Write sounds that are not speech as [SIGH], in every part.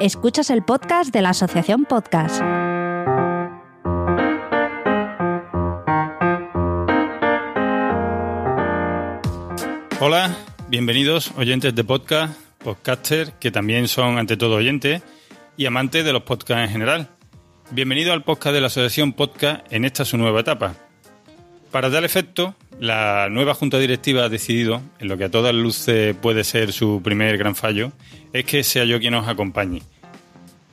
Escuchas el podcast de la Asociación Podcast. Hola, bienvenidos oyentes de podcast, podcaster que también son ante todo oyentes y amantes de los podcasts en general. Bienvenido al podcast de la Asociación Podcast en esta su nueva etapa. Para tal efecto, la nueva Junta Directiva ha decidido, en lo que a todas luces puede ser su primer gran fallo, es que sea yo quien os acompañe.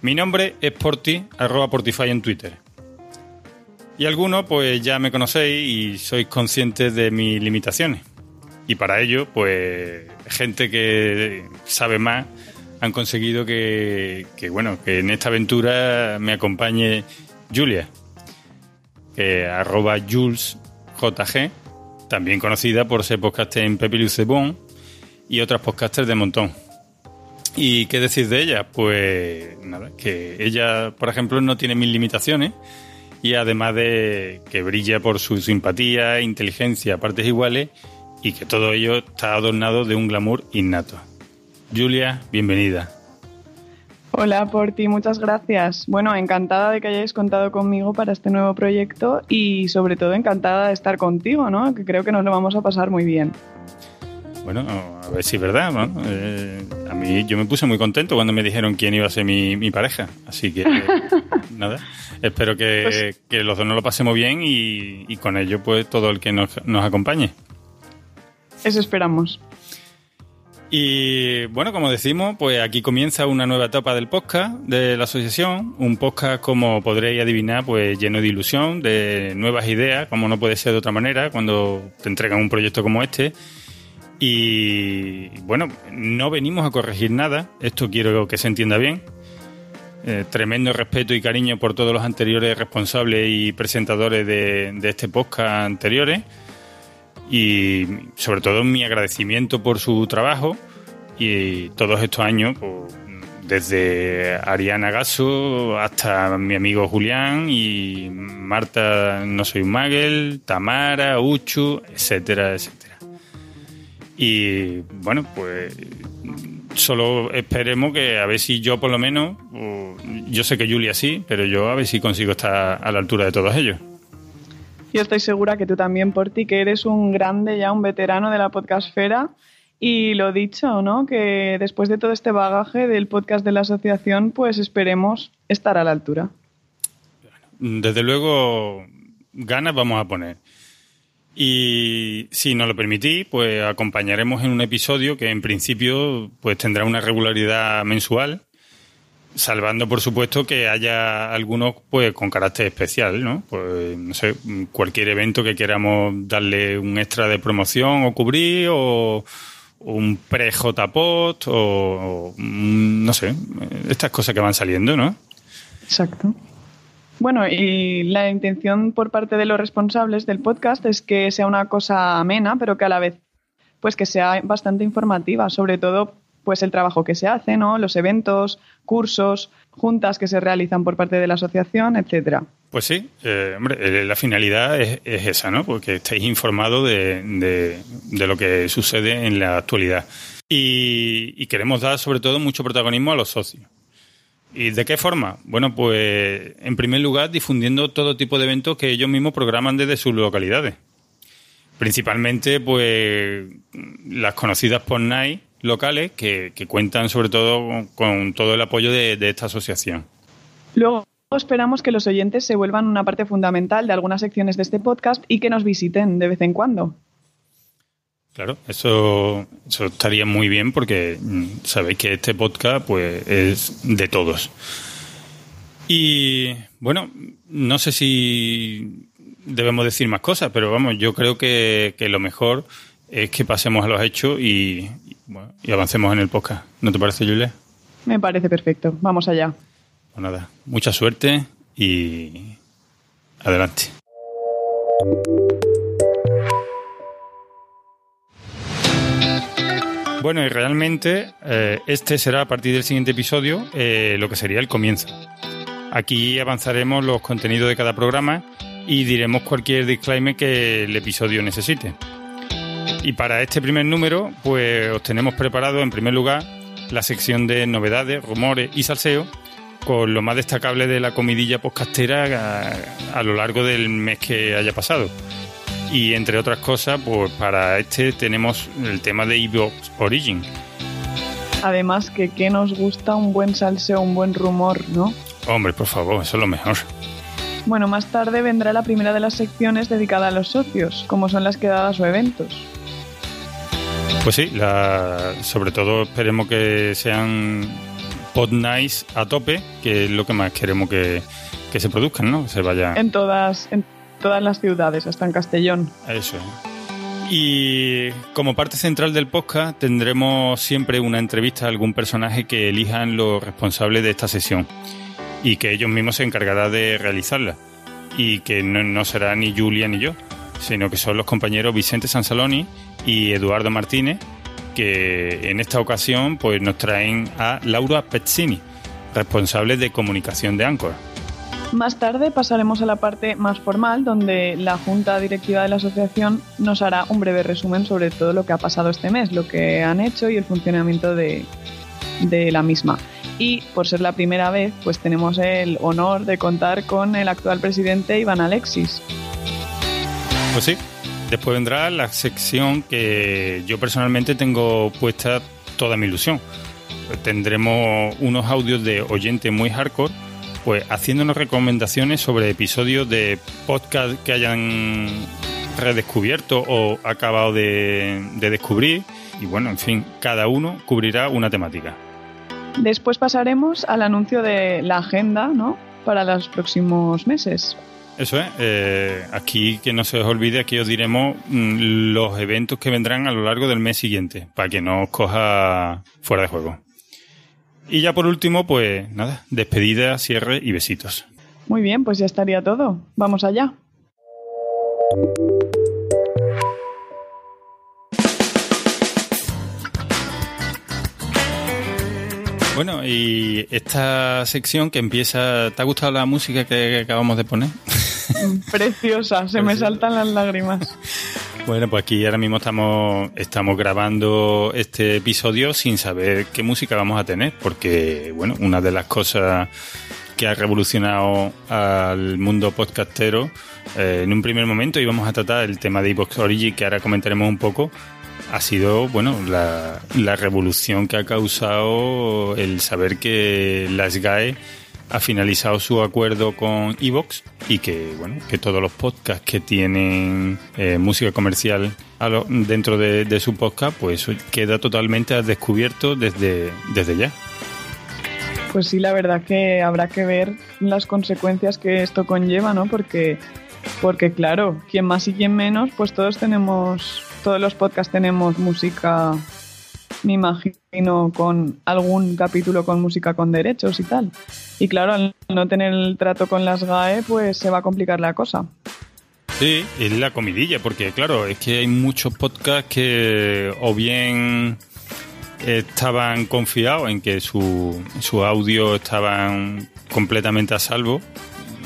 Mi nombre es Porti, arroba Portify en Twitter. Y algunos pues ya me conocéis y sois conscientes de mis limitaciones. Y para ello, pues gente que sabe más han conseguido que, que bueno, que en esta aventura me acompañe Julia, que arroba Jules JG, también conocida por ser podcaster en Pepilus de Bon y otras podcasters de montón. ¿Y qué decir de ella? Pues nada, que ella, por ejemplo, no tiene mil limitaciones y además de que brilla por su simpatía, inteligencia, partes iguales y que todo ello está adornado de un glamour innato. Julia, bienvenida. Hola Porti, muchas gracias. Bueno, encantada de que hayáis contado conmigo para este nuevo proyecto y sobre todo encantada de estar contigo, ¿no? Que creo que nos lo vamos a pasar muy bien. Bueno, a ver si es verdad, ¿no? Eh, a mí yo me puse muy contento cuando me dijeron quién iba a ser mi, pareja, así que [LAUGHS] nada, espero que, pues que, los dos nos lo pasemos bien y, y, con ello pues todo el que nos, nos acompañe. Eso esperamos. Y bueno, como decimos, pues aquí comienza una nueva etapa del podcast de la asociación. Un podcast, como podréis adivinar, pues lleno de ilusión, de nuevas ideas, como no puede ser de otra manera cuando te entregan un proyecto como este. Y bueno, no venimos a corregir nada, esto quiero que se entienda bien. Eh, tremendo respeto y cariño por todos los anteriores responsables y presentadores de, de este podcast anteriores y sobre todo mi agradecimiento por su trabajo y todos estos años, pues, desde Ariana Gaso hasta mi amigo Julián y Marta No Soy un Magel, Tamara, Uchu, etcétera, etcétera. Y bueno, pues solo esperemos que a ver si yo por lo menos, yo sé que Julia sí, pero yo a ver si consigo estar a la altura de todos ellos. Yo estoy segura que tú también, por ti, que eres un grande ya, un veterano de la podcastfera. Y lo dicho, ¿no? Que después de todo este bagaje del podcast de la asociación, pues esperemos estar a la altura. Desde luego, ganas vamos a poner. Y si nos lo permitís, pues acompañaremos en un episodio que en principio pues tendrá una regularidad mensual Salvando, por supuesto, que haya algunos pues con carácter especial, ¿no? Pues, no sé, cualquier evento que queramos darle un extra de promoción o cubrir, o un pre-JPOT, o, no sé, estas cosas que van saliendo, ¿no? Exacto. Bueno, y la intención por parte de los responsables del podcast es que sea una cosa amena, pero que a la vez, pues que sea bastante informativa, sobre todo pues el trabajo que se hace, ¿no? Los eventos, cursos, juntas que se realizan por parte de la asociación, etcétera. Pues sí, eh, hombre, eh, la finalidad es, esa, ¿no? Porque estáis informados de, lo que sucede en la actualidad. Y, queremos dar sobre todo mucho protagonismo a los socios. ¿Y de qué forma? Bueno, pues en primer lugar difundiendo todo tipo de eventos que ellos mismos programan desde sus localidades. Principalmente, pues las conocidas por NICE locales que, cuentan sobre todo con, todo el apoyo de, esta asociación. Luego esperamos que los oyentes se vuelvan una parte fundamental de algunas secciones de este podcast y que nos visiten de vez en cuando. Claro, eso, eso estaría muy bien porque mm, sabéis que este podcast pues es de todos. Y bueno, no sé si debemos decir más cosas, pero vamos, yo creo que, que lo mejor es que pasemos a los hechos y, bueno, y avancemos en el podcast. ¿No te parece, Julia? Me parece perfecto. Vamos allá. Pues nada, mucha suerte y adelante. Bueno, y realmente eh, este será a partir del siguiente episodio eh, lo que sería el comienzo. Aquí avanzaremos los contenidos de cada programa y diremos cualquier disclaimer que el episodio necesite. Y para este primer número, pues os tenemos preparado en primer lugar la sección de novedades, rumores y salseo, con lo más destacable de la comidilla podcastera a, a lo largo del mes que haya pasado. Y entre otras cosas, pues para este tenemos el tema de Evox Origin. Además que qué nos gusta un buen salseo, un buen rumor, ¿no? Hombre, por favor, eso es lo mejor. Bueno, más tarde vendrá la primera de las secciones dedicada a los socios, como son las quedadas o eventos. Pues sí, la, sobre todo esperemos que sean pod nice a tope, que es lo que más queremos que, que se produzcan, ¿no? Se vaya. En todas, en todas las ciudades, hasta en Castellón. Eso. Y como parte central del podcast tendremos siempre una entrevista a algún personaje que elijan los responsables de esta sesión y que ellos mismos se encargarán de realizarla. Y que no, no será ni Julia ni yo, sino que son los compañeros Vicente Sansaloni y Eduardo Martínez, que en esta ocasión pues nos traen a Laura Pezzini, responsable de comunicación de Anchor. Más tarde pasaremos a la parte más formal, donde la Junta Directiva de la Asociación nos hará un breve resumen sobre todo lo que ha pasado este mes, lo que han hecho y el funcionamiento de, de la misma. Y por ser la primera vez, pues tenemos el honor de contar con el actual presidente Iván Alexis. Pues sí, después vendrá la sección que yo personalmente tengo puesta toda mi ilusión. Tendremos unos audios de oyente muy hardcore, pues haciéndonos recomendaciones sobre episodios de podcast que hayan redescubierto o acabado de, de descubrir. Y bueno, en fin, cada uno cubrirá una temática. Después pasaremos al anuncio de la agenda, ¿no? Para los próximos meses. Eso es. Eh, aquí que no se os olvide, aquí os diremos mm, los eventos que vendrán a lo largo del mes siguiente, para que no os coja fuera de juego. Y ya por último, pues nada, despedida, cierre y besitos. Muy bien, pues ya estaría todo. Vamos allá. Bueno, y esta sección que empieza, ¿te ha gustado la música que acabamos de poner? [LAUGHS] Preciosa, se me saltan las lágrimas. [LAUGHS] Bueno, pues aquí ahora mismo estamos, estamos grabando este episodio sin saber qué música vamos a tener, porque, bueno, una de las cosas que ha revolucionado al mundo podcastero, eh, en un primer momento íbamos a tratar el tema de Evox Origin, que ahora comentaremos un poco, ha sido, bueno, la, la revolución que ha causado el saber que la SGAE ha finalizado su acuerdo con Evox y que, bueno, que todos los podcasts que tienen eh, música comercial a lo- dentro de, su podcast, pues queda totalmente al descubierto desde, desde ya. Pues sí, la verdad que habrá que ver las consecuencias que esto conlleva, ¿no? Porque, porque claro, quien más y quien menos, pues todos tenemos, todos los podcasts tenemos música, me imagino, con algún capítulo con música con derechos y tal. Y claro, al no tener el trato con las GAE, pues se va a complicar la cosa. Sí, es la comidilla, porque claro, es que hay muchos podcasts que o bien estaban confiados en que su, su audio estaban completamente a salvo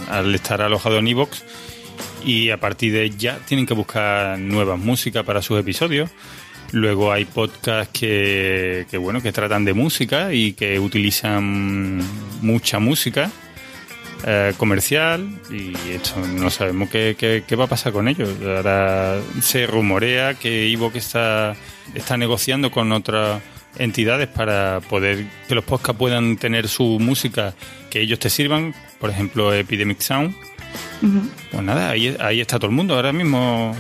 al estar alojado en Evox y a partir de ya tienen que buscar nuevas músicas para sus episodios. Luego hay podcasts que, que bueno que tratan de música y que utilizan mucha música eh, comercial y esto no sabemos qué, qué- qué va a pasar con ellos. Ahora se rumorea que Evox está, está negociando con otras entidades para poder que los podcasts puedan tener su música que ellos te sirvan, por ejemplo Epidemic Sound. Pues nada, ahí, ahí está todo el mundo ahora mismo.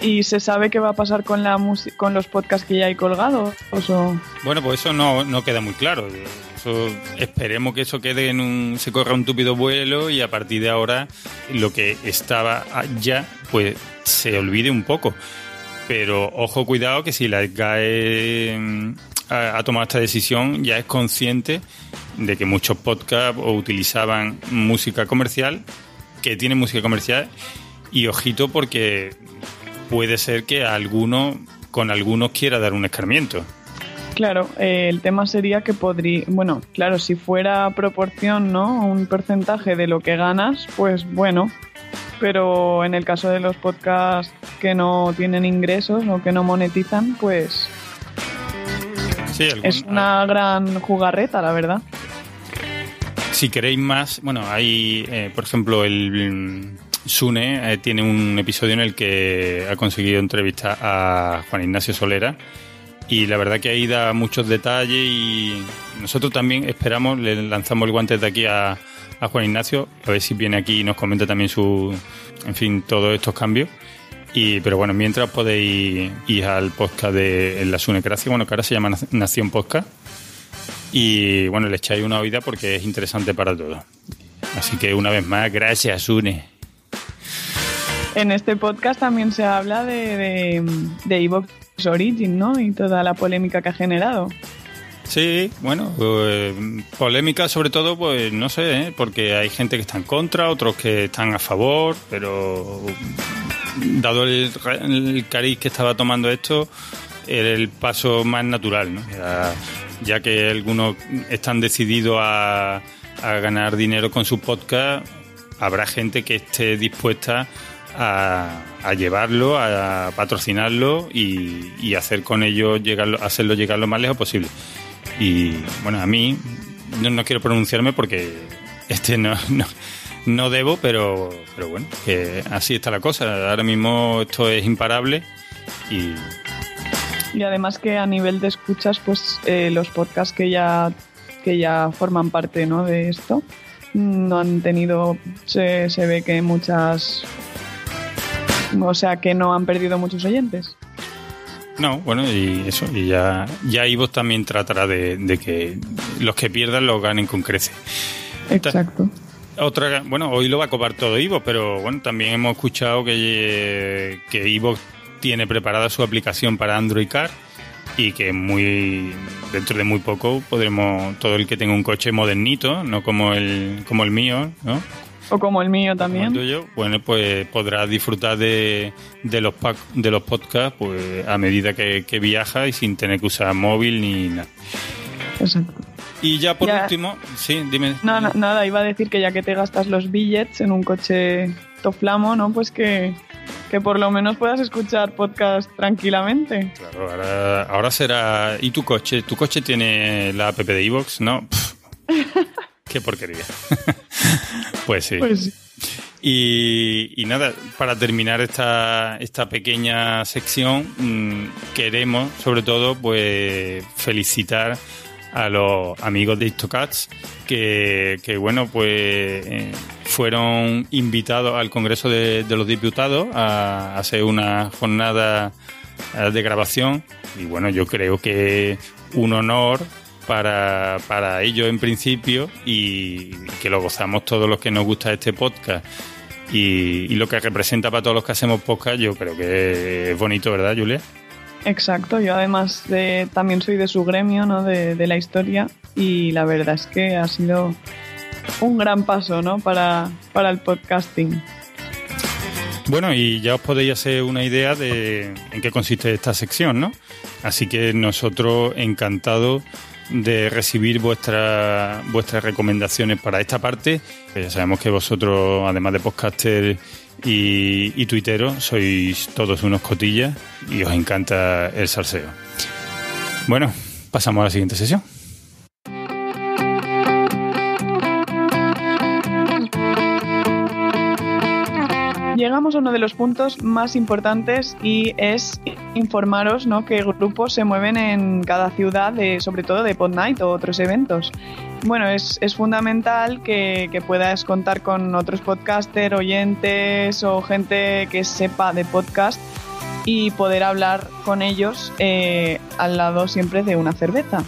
¿Y se sabe qué va a pasar con, la con los podcasts que ya hay colgados? Bueno, pues eso no, no queda muy claro. Eso, esperemos que eso quede en un. se corra un túpido vuelo y a partir de ahora lo que estaba ya, pues se olvide un poco. Pero ojo, cuidado, que si la GAE mm, ha, tomado esta decisión, ya es consciente de que muchos podcasts utilizaban música comercial, que tienen música comercial, y ojito porque puede ser que alguno, con algunos quiera dar un escarmiento. Claro, eh, el tema sería que podría, bueno, claro, si fuera proporción, ¿no? Un porcentaje de lo que ganas, pues bueno. Pero en el caso de los podcasts que no tienen ingresos o que no monetizan, pues Sí, algún- Es una gran jugarreta, la verdad. Si queréis más, bueno, hay, eh, por ejemplo, el Sune eh, tiene un episodio en el que ha conseguido entrevistar a Juan Ignacio Solera y la verdad que ahí da muchos detalles y nosotros también esperamos, le lanzamos el guante de aquí a, Juan Ignacio, a ver si viene aquí y nos comenta también su, en fin, todos estos cambios. Y, pero bueno, mientras podéis ir al podcast de la Sunecracia, bueno, que ahora se llama Nac- Nación Podcast. Y bueno, le echáis una oída porque es interesante para todos. Así que una vez más, gracias, Sune. En este podcast también se habla de, de, Evox Origin, ¿no? Y toda la polémica que ha generado. Sí, bueno, eh, polémica sobre todo, pues no sé, ¿eh? porque hay gente que está en contra, otros que están a favor, pero dado el, cariz que estaba tomando esto, era el paso más natural, ¿no? Ya, que algunos están decididos a, a ganar dinero con su podcast, habrá gente que esté dispuesta a llevarlo, a patrocinarlo y, hacer con ello llegarlo, hacerlo llegar lo más lejos posible. Y bueno, a mí no, no quiero pronunciarme porque este [LAUGHS] no, no, debo, pero, pero bueno, que así está la cosa. Ahora mismo esto es imparable y Y además que a nivel de escuchas, pues eh, los podcasts que ya, que ya forman parte ¿no? de esto no han tenido, se, se ve que muchas, [LAUGHS] o sea, que no han perdido muchos oyentes. no, bueno, y eso, y ya, ya Ivo también tratará de, de que los que pierdan los ganen con crece. Exacto. Otra, bueno, hoy lo va a copar todo Ivo, pero bueno, también hemos escuchado que, que Ivo tiene preparada su aplicación para Android Car y que muy dentro de muy poco podremos todo el que tenga un coche modernito, no como el como el mío, ¿no? O como el mío el también. tuyo, bueno, pues podrá disfrutar de, de los de los podcasts pues a medida que, que viaja y sin tener que usar móvil ni nada. Exacto. Y ya por Ya. último, sí, dime. No, no, nada, iba a decir que ya que te gastas los billets en un coche toflamo, ¿no? Pues que, que por lo menos puedas escuchar podcast tranquilamente. Claro, ahora, ahora será. ¿Y tu coche? ¿Tu coche tiene la app de iVoox? No. [LAUGHS] Qué porquería. [LAUGHS] pues sí. Pues sí. Y, y nada, para terminar esta, esta pequeña sección, mm, queremos, sobre todo, pues felicitar a los amigos de Histocats que, que bueno, pues eh, fueron invitados al Congreso de, de los Diputados a, hacer una jornada eh, de grabación y bueno, yo creo que un honor para, para ellos en principio y que lo gozamos todos los que nos gusta este podcast y, y lo que representa para todos los que hacemos podcast yo creo que es bonito, ¿verdad, Julia? Exacto, yo además de, también soy de su gremio, ¿no? De, de la historia y la verdad es que ha sido un gran paso, ¿no? Para, para el podcasting. Bueno, y ya os podéis hacer una idea de en qué consiste esta sección, ¿no? Así que nosotros encantados de recibir vuestra, vuestras recomendaciones para esta parte. Ya sabemos que vosotros, además de podcaster y, y sois todos unos cotillas y os encanta el salseo. Bueno, pasamos a la siguiente sesión. Llegamos a uno de los puntos más importantes y es informaros ¿no? qué grupos se mueven en cada ciudad, de, sobre todo de Pod Night o otros eventos. Bueno, es, es fundamental que, que puedas contar con otros podcasters, oyentes o gente que sepa de podcast y poder hablar con ellos eh, al lado siempre de una cerveza.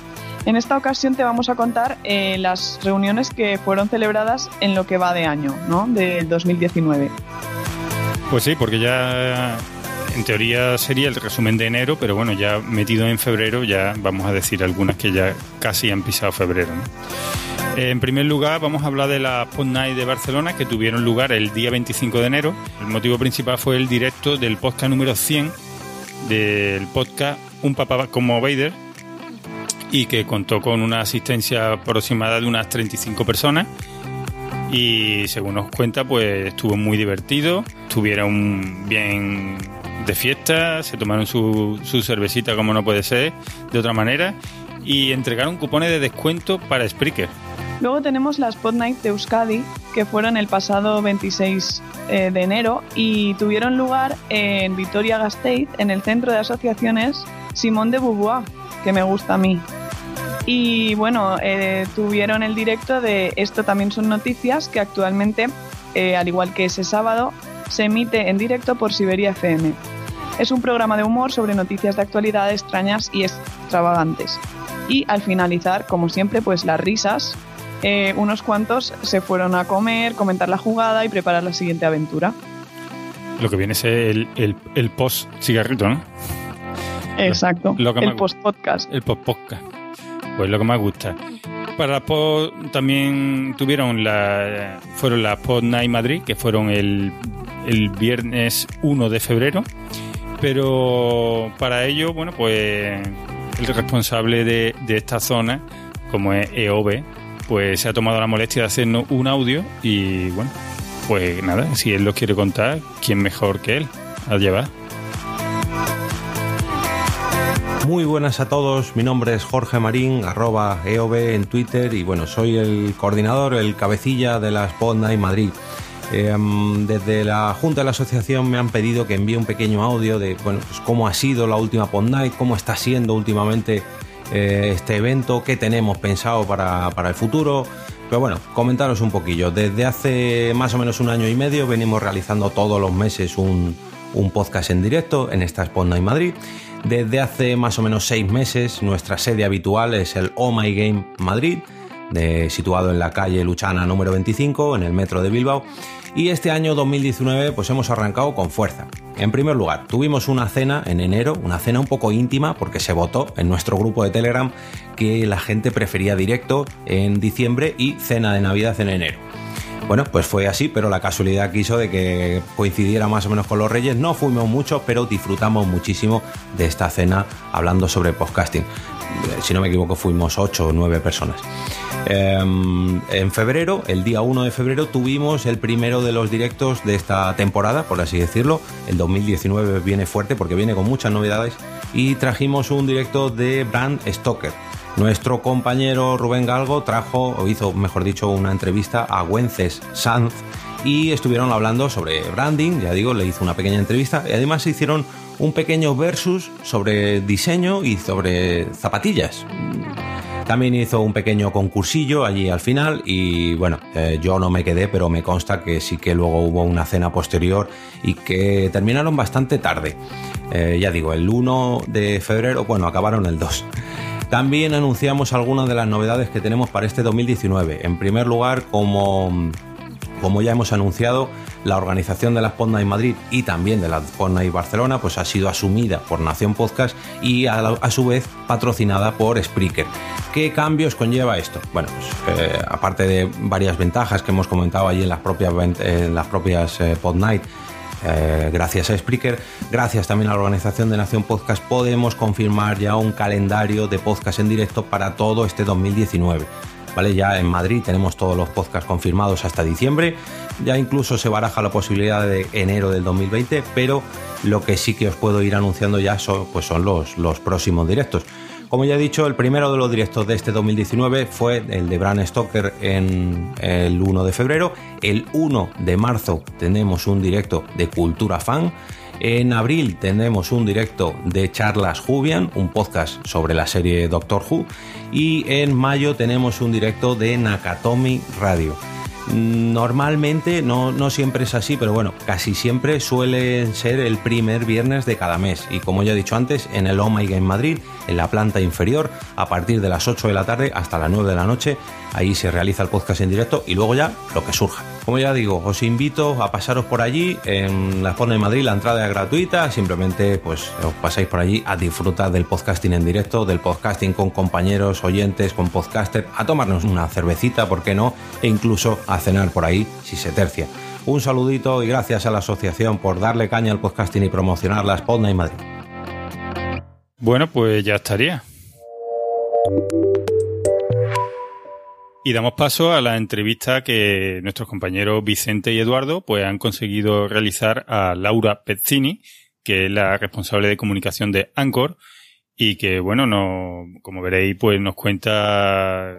En esta ocasión te vamos a contar eh, las reuniones que fueron celebradas en lo que va de año, ¿no? Del 2019. Pues sí, porque ya en teoría sería el resumen de enero, pero bueno, ya metido en febrero, ya vamos a decir algunas que ya casi han pisado febrero. En primer lugar, vamos a hablar de la Pod Night de Barcelona, que tuvieron lugar el día 25 de enero. El motivo principal fue el directo del podcast número 100 del podcast Un Papá como Vader, y que contó con una asistencia aproximada de unas 35 personas y según nos cuenta pues estuvo muy divertido, estuvieron bien de fiesta, se tomaron su, su cervecita como no puede ser de otra manera y entregaron cupones de descuento para Spreaker. Luego tenemos las Pod Night de Euskadi, que fueron el pasado 26 eh, de enero y tuvieron lugar en Vitoria-Gasteiz, en el centro de asociaciones Simón de Beauvoir, que me gusta a mí. Y bueno, eh, tuvieron el directo de Esto también son noticias, que actualmente, eh, al igual que ese sábado, se emite en directo por Siberia FM. Es un programa de humor sobre noticias de actualidad extrañas y extravagantes. Y al finalizar, como siempre, pues las risas eh, unos cuantos se fueron a comer, comentar la jugada y preparar la siguiente aventura. Lo que viene es el, el, post cigarrito, ¿no? Exacto. el post podcast. El post podcast. Pues lo que más gusta. Para las también tuvieron la fueron las Pod Night Madrid, que fueron el, el viernes 1 de febrero. Pero para ello, bueno, pues el responsable de, de esta zona, como es EOB, pues se ha tomado la molestia de hacernos un audio y bueno, pues nada, si él lo quiere contar, ¿quién mejor que él al llevar? Muy buenas a todos, mi nombre es Jorge Marín, arroba EOB en Twitter y bueno, soy el coordinador, el cabecilla de Podna en Madrid. Em, desde la Junta de la Asociación me han pedido que envíe un pequeño audio de bueno, pues cómo ha sido la última Pod Night, cómo está siendo últimamente eh, este evento, qué tenemos pensado para, el futuro. Pero bueno, comentaros un poquillo. Desde hace más o menos un año y medio venimos realizando todos los meses un, podcast en directo en esta Spot en Madrid. Desde hace más o menos seis meses nuestra sede habitual es el Oh My Game Madrid, situado en la calle Luchana número 25, en el metro de Bilbao. Y este año 2019 pues hemos arrancado con fuerza. En primer lugar, tuvimos una cena en enero, una cena un poco íntima porque se votó en nuestro grupo de Telegram que la gente prefería directo en diciembre y cena de Navidad en enero. Bueno, pues fue así, pero la casualidad quiso de que coincidiera más o menos con los Reyes. No fuimos mucho, pero disfrutamos muchísimo de esta cena hablando sobre podcasting. Si no me equivoco, fuimos 8 o 9 personas. Em, en febrero, el día 1 de febrero, tuvimos el primero de los directos de esta temporada, por así decirlo. El 2019 viene fuerte porque viene con muchas novedades y trajimos un directo de Brand Stoker. Nuestro compañero Rubén Galgo trajo, o hizo, mejor dicho, una entrevista a Wences Sanz y estuvieron hablando sobre branding, ya digo, le hizo una pequeña entrevista y además hicieron un pequeño versus sobre diseño y sobre zapatillas. También hizo un pequeño concursillo allí al final y bueno, eh, yo no me quedé, pero me consta que sí que luego hubo una cena posterior y que terminaron bastante tarde. Eh, ya digo, el 1 de febrero, bueno, acabaron el 2. También anunciamos algunas de las novedades que tenemos para este 2019. En primer lugar, como, como ya hemos anunciado, la organización de la Spot en Madrid y también de la Spot y Barcelona pues ha sido asumida por Nación Podcast y a, su vez patrocinada por Spreaker. ¿Qué cambios conlleva esto? Bueno, pues, eh, aparte de varias ventajas que hemos comentado allí en las propias, las propias eh, Pod Night, eh, gracias a Spreaker, gracias también a la organización de Nación Podcast, podemos confirmar ya un calendario de podcast en directo para todo este 2019. ¿Vale? Ya en Madrid tenemos todos los podcasts confirmados hasta diciembre, ya incluso se baraja la posibilidad de enero del 2020, pero lo que sí que os puedo ir anunciando ya son, pues son los, los próximos directos. Como ya he dicho, el primero de los directos de este 2019 fue el de Bran Stoker en el 1 de febrero. El 1 de marzo tenemos un directo de Cultura Fan. En abril tenemos un directo de Charlas Jubian, un podcast sobre la serie Doctor Who. Y en mayo tenemos un directo de Nakatomi Radio. Normalmente, no, no siempre es así, pero bueno, casi siempre suele ser el primer viernes de cada mes. Y como ya he dicho antes, en el Oh My Game Madrid, en la planta inferior, a partir de las 8 de la tarde hasta las 9 de la noche, ahí se realiza el podcast en directo y luego ya lo que surja. Como ya digo, os invito a pasaros por allí. En la zona de Madrid la entrada es gratuita. Simplemente pues os pasáis por allí a disfrutar del podcasting en directo, del podcasting con compañeros, oyentes, con podcaster, a tomarnos una cervecita, ¿por qué no? E incluso a cenar por ahí si se tercia. Un saludito y gracias a la asociación por darle caña al podcasting y promocionar la Spotna en Madrid. Bueno, pues ya estaría. Y damos paso a la entrevista que nuestros compañeros Vicente y Eduardo pues han conseguido realizar a Laura Pezzini, que es la responsable de comunicación de Anchor, y que, bueno, no, como veréis, pues nos cuenta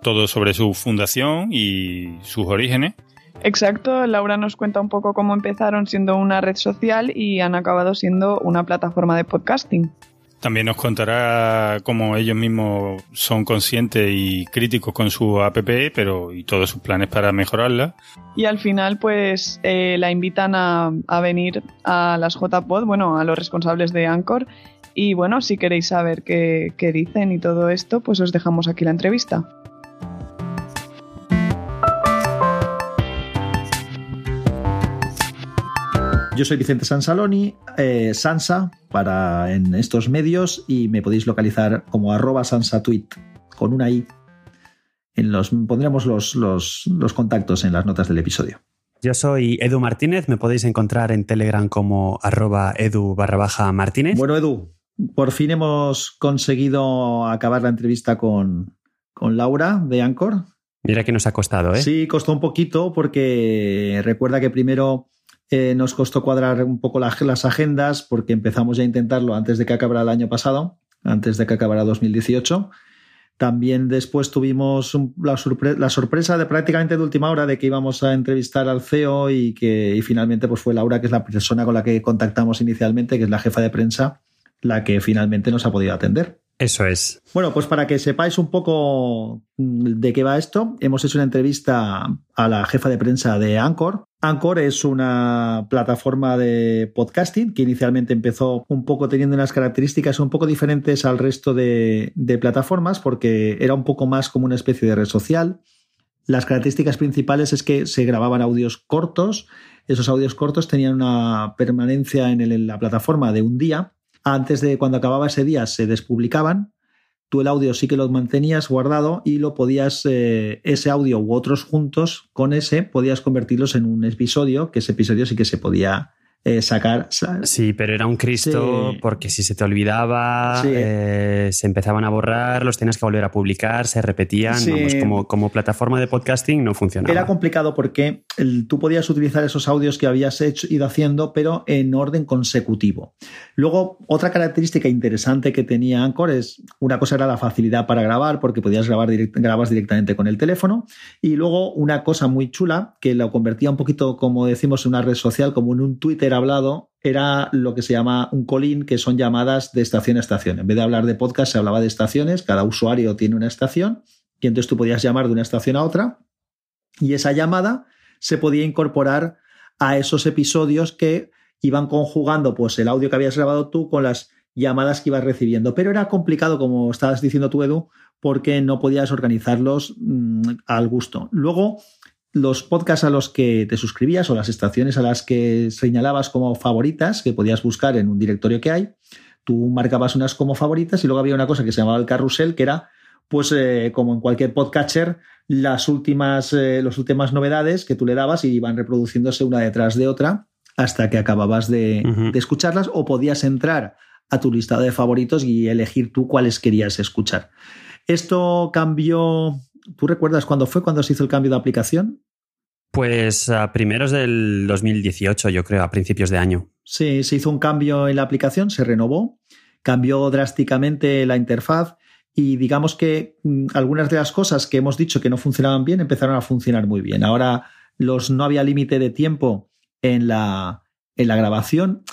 todo sobre su fundación y sus orígenes. Exacto, Laura nos cuenta un poco cómo empezaron siendo una red social y han acabado siendo una plataforma de podcasting. También nos contará cómo ellos mismos son conscientes y críticos con su app, pero y todos sus planes para mejorarla. Y al final, pues eh, la invitan a, venir a las JPod, bueno, a los responsables de Anchor. Y bueno, si queréis saber qué, qué dicen y todo esto, pues os dejamos aquí la entrevista. Yo soy Vicente Sansaloni, eh, Sansa para en estos medios y me podéis localizar como arroba sansatweet con una i. En los, pondremos los, los, los contactos en las notas del episodio. Yo soy Edu Martínez, me podéis encontrar en Telegram como arroba edu barra baja Martínez. Bueno, Edu, por fin hemos conseguido acabar la entrevista con, con Laura de Anchor. Mira que nos ha costado, ¿eh? Sí, costó un poquito porque recuerda que primero nos costó cuadrar un poco la, las agendas porque empezamos ya a intentarlo antes de que acabara el año pasado, antes de que acabara 2018. También después tuvimos la, sorpre la, sorpresa de prácticamente de última hora de que íbamos a entrevistar al CEO y que finalmente pues fue Laura, que es la persona con la que contactamos inicialmente, que es la jefa de prensa, la que finalmente nos ha podido atender. Eso es. Bueno, pues para que sepáis un poco de qué va esto, hemos hecho una entrevista a la jefa de prensa de Anchor. Anchor es una plataforma de podcasting que inicialmente empezó un poco teniendo unas características un poco diferentes al resto de, plataformas porque era un poco más como una especie de red social. Las características principales es que se grababan audios cortos. Esos audios cortos tenían una permanencia en la plataforma de un día antes de cuando acababa ese día se despublicaban, tú el audio sí que lo mantenías guardado y lo podías, eh, ese audio u otros juntos con ese, podías convertirlos en un episodio, que ese episodio sí que se podía eh, sacar. Sí, pero era un Cristo sí. porque si se te olvidaba, sí. eh, se empezaban a borrar, los tenías que volver a publicar, se repetían. Sí. Vamos, como, como, plataforma de podcasting no funcionaba. Era complicado porque el, tú podías utilizar esos audios que habías hecho, ido haciendo, pero en orden consecutivo. Luego, otra característica interesante que tenía Anchor es, una cosa era la facilidad para grabar, porque podías grabar direct, grabas directamente con el teléfono, y luego una cosa muy chula, que lo convertía un poquito, como decimos, en una red social, como en un Twitter hablado era lo que se llama un colín, que son llamadas de estación a estación. En vez de hablar de podcast, se hablaba de estaciones, cada usuario tiene una estación, y entonces tú podías llamar de una estación a otra, y esa llamada se podía incorporar a esos episodios que iban conjugando pues, el audio que habías grabado tú con las llamadas que ibas recibiendo. Pero era complicado, como estabas diciendo tú, Edu, porque no podías organizarlos mmm, al gusto. Luego, los podcasts a los que te suscribías o las estaciones a las que señalabas como favoritas, que podías buscar en un directorio que hay, tú marcabas unas como favoritas y luego había una cosa que se llamaba el carrusel, que era, pues, eh, como en cualquier podcatcher, las últimas, eh, las últimas novedades que tú le dabas y iban reproduciéndose una detrás de otra hasta que acababas de, uh -huh. de escucharlas o podías entrar a tu listado de favoritos y elegir tú cuáles querías escuchar. Esto cambió ¿Tú recuerdas cuándo fue cuando se hizo el cambio de aplicación? Pues a primeros del 2018, yo creo, a principios de año. Sí, se hizo un cambio en la aplicación, se renovó, cambió drásticamente la interfaz y digamos que mm, algunas de las cosas que hemos dicho que no funcionaban bien empezaron a funcionar muy bien. Ahora los no había límite de tiempo en la, en la grabación.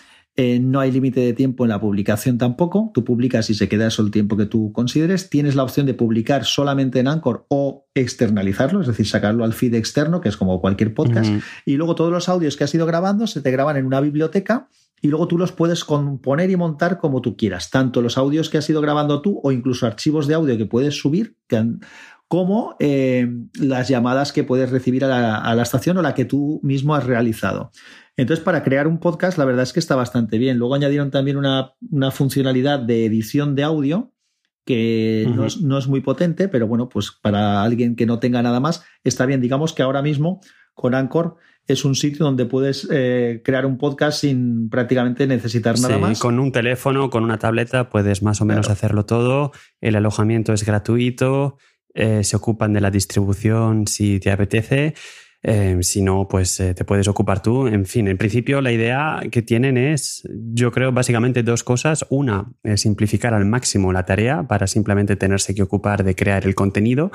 Eh, no hay límite de tiempo en la publicación tampoco. Tú publicas y se queda eso el tiempo que tú consideres. Tienes la opción de publicar solamente en Anchor o externalizarlo, es decir, sacarlo al feed externo, que es como cualquier podcast. Uh -huh. Y luego todos los audios que has ido grabando se te graban en una biblioteca y luego tú los puedes componer y montar como tú quieras. Tanto los audios que has ido grabando tú o incluso archivos de audio que puedes subir, que han, como eh, las llamadas que puedes recibir a la, a la, estación o la que tú mismo has realizado. Entonces, para crear un podcast, la verdad es que está bastante bien. Luego añadieron también una, una funcionalidad de edición de audio que uh -huh. no, es, no, es, muy potente, pero bueno, pues para alguien que no tenga nada más, está bien. Digamos que ahora mismo con Anchor es un sitio donde puedes eh, crear un podcast sin prácticamente necesitar nada sí, más. Con un teléfono, con una tableta, puedes más o menos claro. hacerlo todo. El alojamiento es gratuito, eh, se ocupan de la distribución si te apetece. Eh, si no, pues eh, te puedes ocupar tú. En fin, en principio la idea que tienen es, yo creo, básicamente dos cosas. Una, es simplificar al máximo la tarea para simplemente tenerse que ocupar de crear el contenido.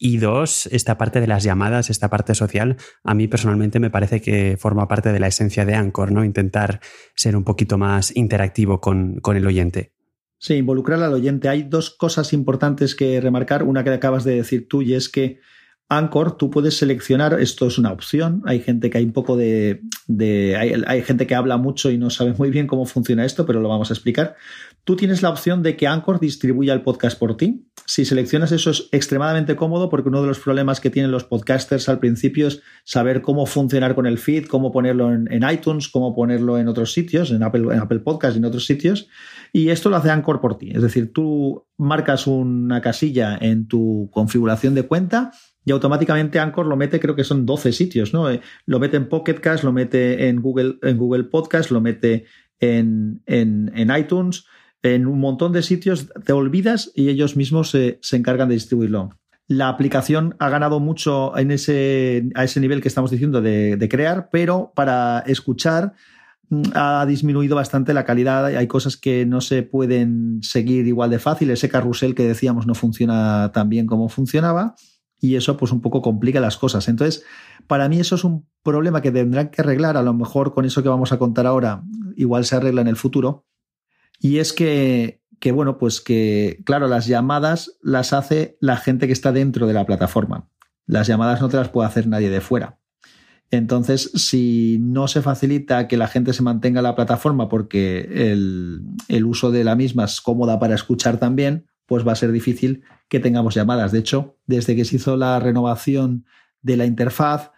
Y dos, esta parte de las llamadas, esta parte social, a mí personalmente me parece que forma parte de la esencia de Anchor, ¿no? Intentar ser un poquito más interactivo con, con el oyente. Sí, involucrar al oyente. Hay dos cosas importantes que remarcar. Una que acabas de decir tú y es que Anchor, tú puedes seleccionar, esto es una opción, hay gente que hay un poco de... hay, gente que habla mucho y no sabe muy bien cómo funciona esto, pero lo vamos a explicar. Tú tienes la opción de que Anchor distribuya el podcast por ti. Si seleccionas eso es extremadamente cómodo porque uno de los problemas que tienen los podcasters al principio es saber cómo funcionar con el feed, cómo ponerlo en, iTunes, cómo ponerlo en otros sitios, en Apple, en Apple Podcast y en otros sitios. Y esto lo hace Anchor por ti. Es decir, tú marcas una casilla en tu configuración de cuenta y automáticamente Anchor lo mete, creo que son 12 sitios, ¿no? Eh, lo mete en Pocket Cast, lo mete en Google, en Google Podcast, lo mete en, en, iTunes, en un montón de sitios, te olvidas y ellos mismos se, encargan de distribuirlo. La aplicación ha ganado mucho en ese, a ese nivel que estamos diciendo de, de crear, pero para escuchar mm, ha disminuido bastante la calidad. Hay cosas que no se pueden seguir igual de fácil. Ese carrusel que decíamos no funciona tan bien como funcionaba y eso pues un poco complica las cosas. Entonces, para mí eso es un problema que tendrán que arreglar, a lo mejor con eso que vamos a contar ahora, igual se arregla en el futuro, y es que, que bueno, pues que, claro, las llamadas las hace la gente que está dentro de la plataforma. Las llamadas no te las puede hacer nadie de fuera. Entonces, si no se facilita que la gente se mantenga en la plataforma porque el, el uso de la misma es cómoda para escuchar también, pues va a ser difícil que tengamos llamadas. De hecho, desde que se hizo la renovación de la interfaz,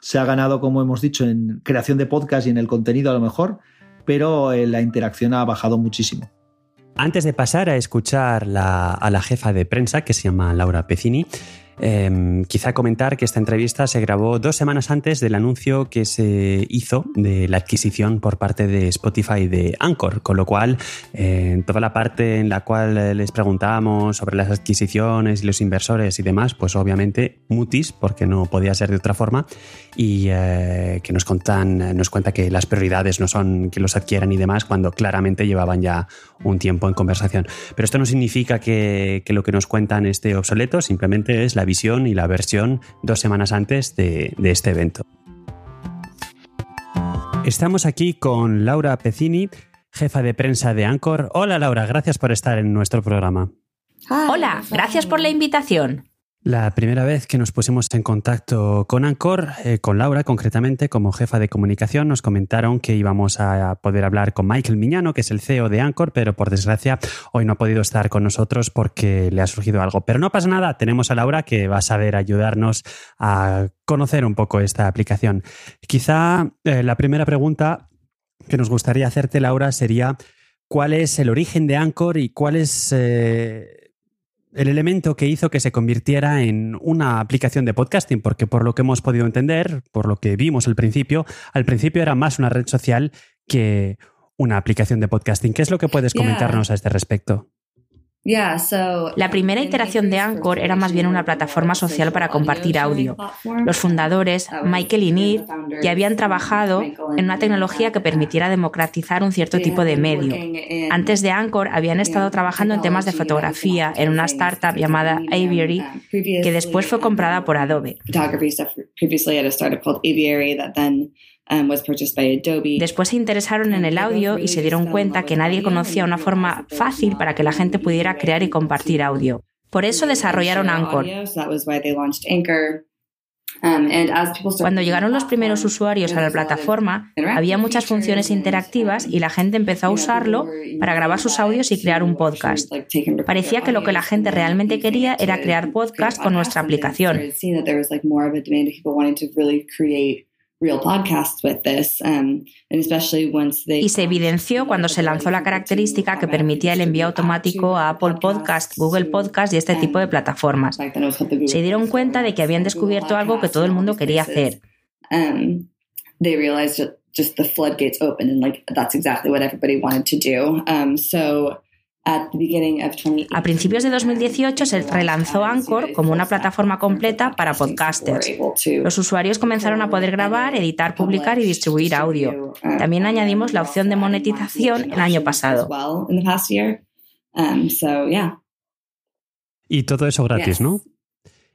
se ha ganado, como hemos dicho, en creación de podcast y en el contenido a lo mejor, pero eh, la interacción ha bajado muchísimo. Antes de pasar a escuchar a la jefa de prensa, que se llama Laura Pecini, Em, quizá comentar que esta entrevista se grabó dos semanas antes del anuncio que se hizo de la adquisición por parte de Spotify de Anchor, con lo cual en toda la parte en la cual les preguntábamos sobre las adquisiciones y los inversores y demás, pues obviamente mutis, porque no podía ser de otra forma, y eh, que nos, contan, nos cuenta que las prioridades no son que los adquieran y demás, cuando claramente llevaban ya un tiempo en conversación. Pero esto no significa que, que lo que nos cuentan esté obsoleto, simplemente es la visión y la versión dos semanas antes de, de este evento. Estamos aquí con Laura Pecini, jefa de prensa de Anchor. Hola Laura, gracias por estar en nuestro programa. Hola, gracias por la invitación. La primera vez que nos pusimos en contacto con Ancor, eh, con Laura concretamente, como jefa de comunicación, nos comentaron que íbamos a poder hablar con Michael Miñano, que es el CEO de Ancor, pero por desgracia hoy no ha podido estar con nosotros porque le ha surgido algo. Pero no pasa nada, tenemos a Laura que va a saber ayudarnos a conocer un poco esta aplicación. Quizá eh, la primera pregunta que nos gustaría hacerte, Laura, sería ¿cuál es el origen de Ancor y cuál es... Eh, el elemento que hizo que se convirtiera en una aplicación de podcasting, porque por lo que hemos podido entender, por lo que vimos al principio, al principio era más una red social que una aplicación de podcasting. ¿Qué es lo que puedes comentarnos a este respecto? La primera iteración de Anchor era más bien una plataforma social para compartir audio. Los fundadores, Michael y Neil, ya habían trabajado en una tecnología que permitiera democratizar un cierto tipo de medio. Antes de Anchor habían estado trabajando en temas de fotografía en una startup llamada Aviary, um, que después fue comprada por Adobe. Después se interesaron en el audio y se dieron cuenta que nadie conocía una forma fácil para que la gente pudiera crear y compartir audio. Por eso desarrollaron Anchor. Um, Cuando llegaron los primeros usuarios a la plataforma, había muchas funciones interactivas y la gente empezó a usarlo para grabar sus audios y crear un podcast. Parecía que lo que la gente realmente quería era crear podcast con nuestra aplicación. Um, y se evidenció cuando se lanzó la característica que permitía el envío automático a Apple Podcast, Google Podcast y este tipo de plataformas. Se dieron cuenta de que habían descubierto algo que todo el mundo quería hacer. A principios de 2018 se relanzó Anchor como una plataforma completa para podcasters. Los usuarios comenzaron a poder grabar, editar, publicar y distribuir audio. También añadimos la opción de monetización el año pasado. Y todo eso gratis, ¿no?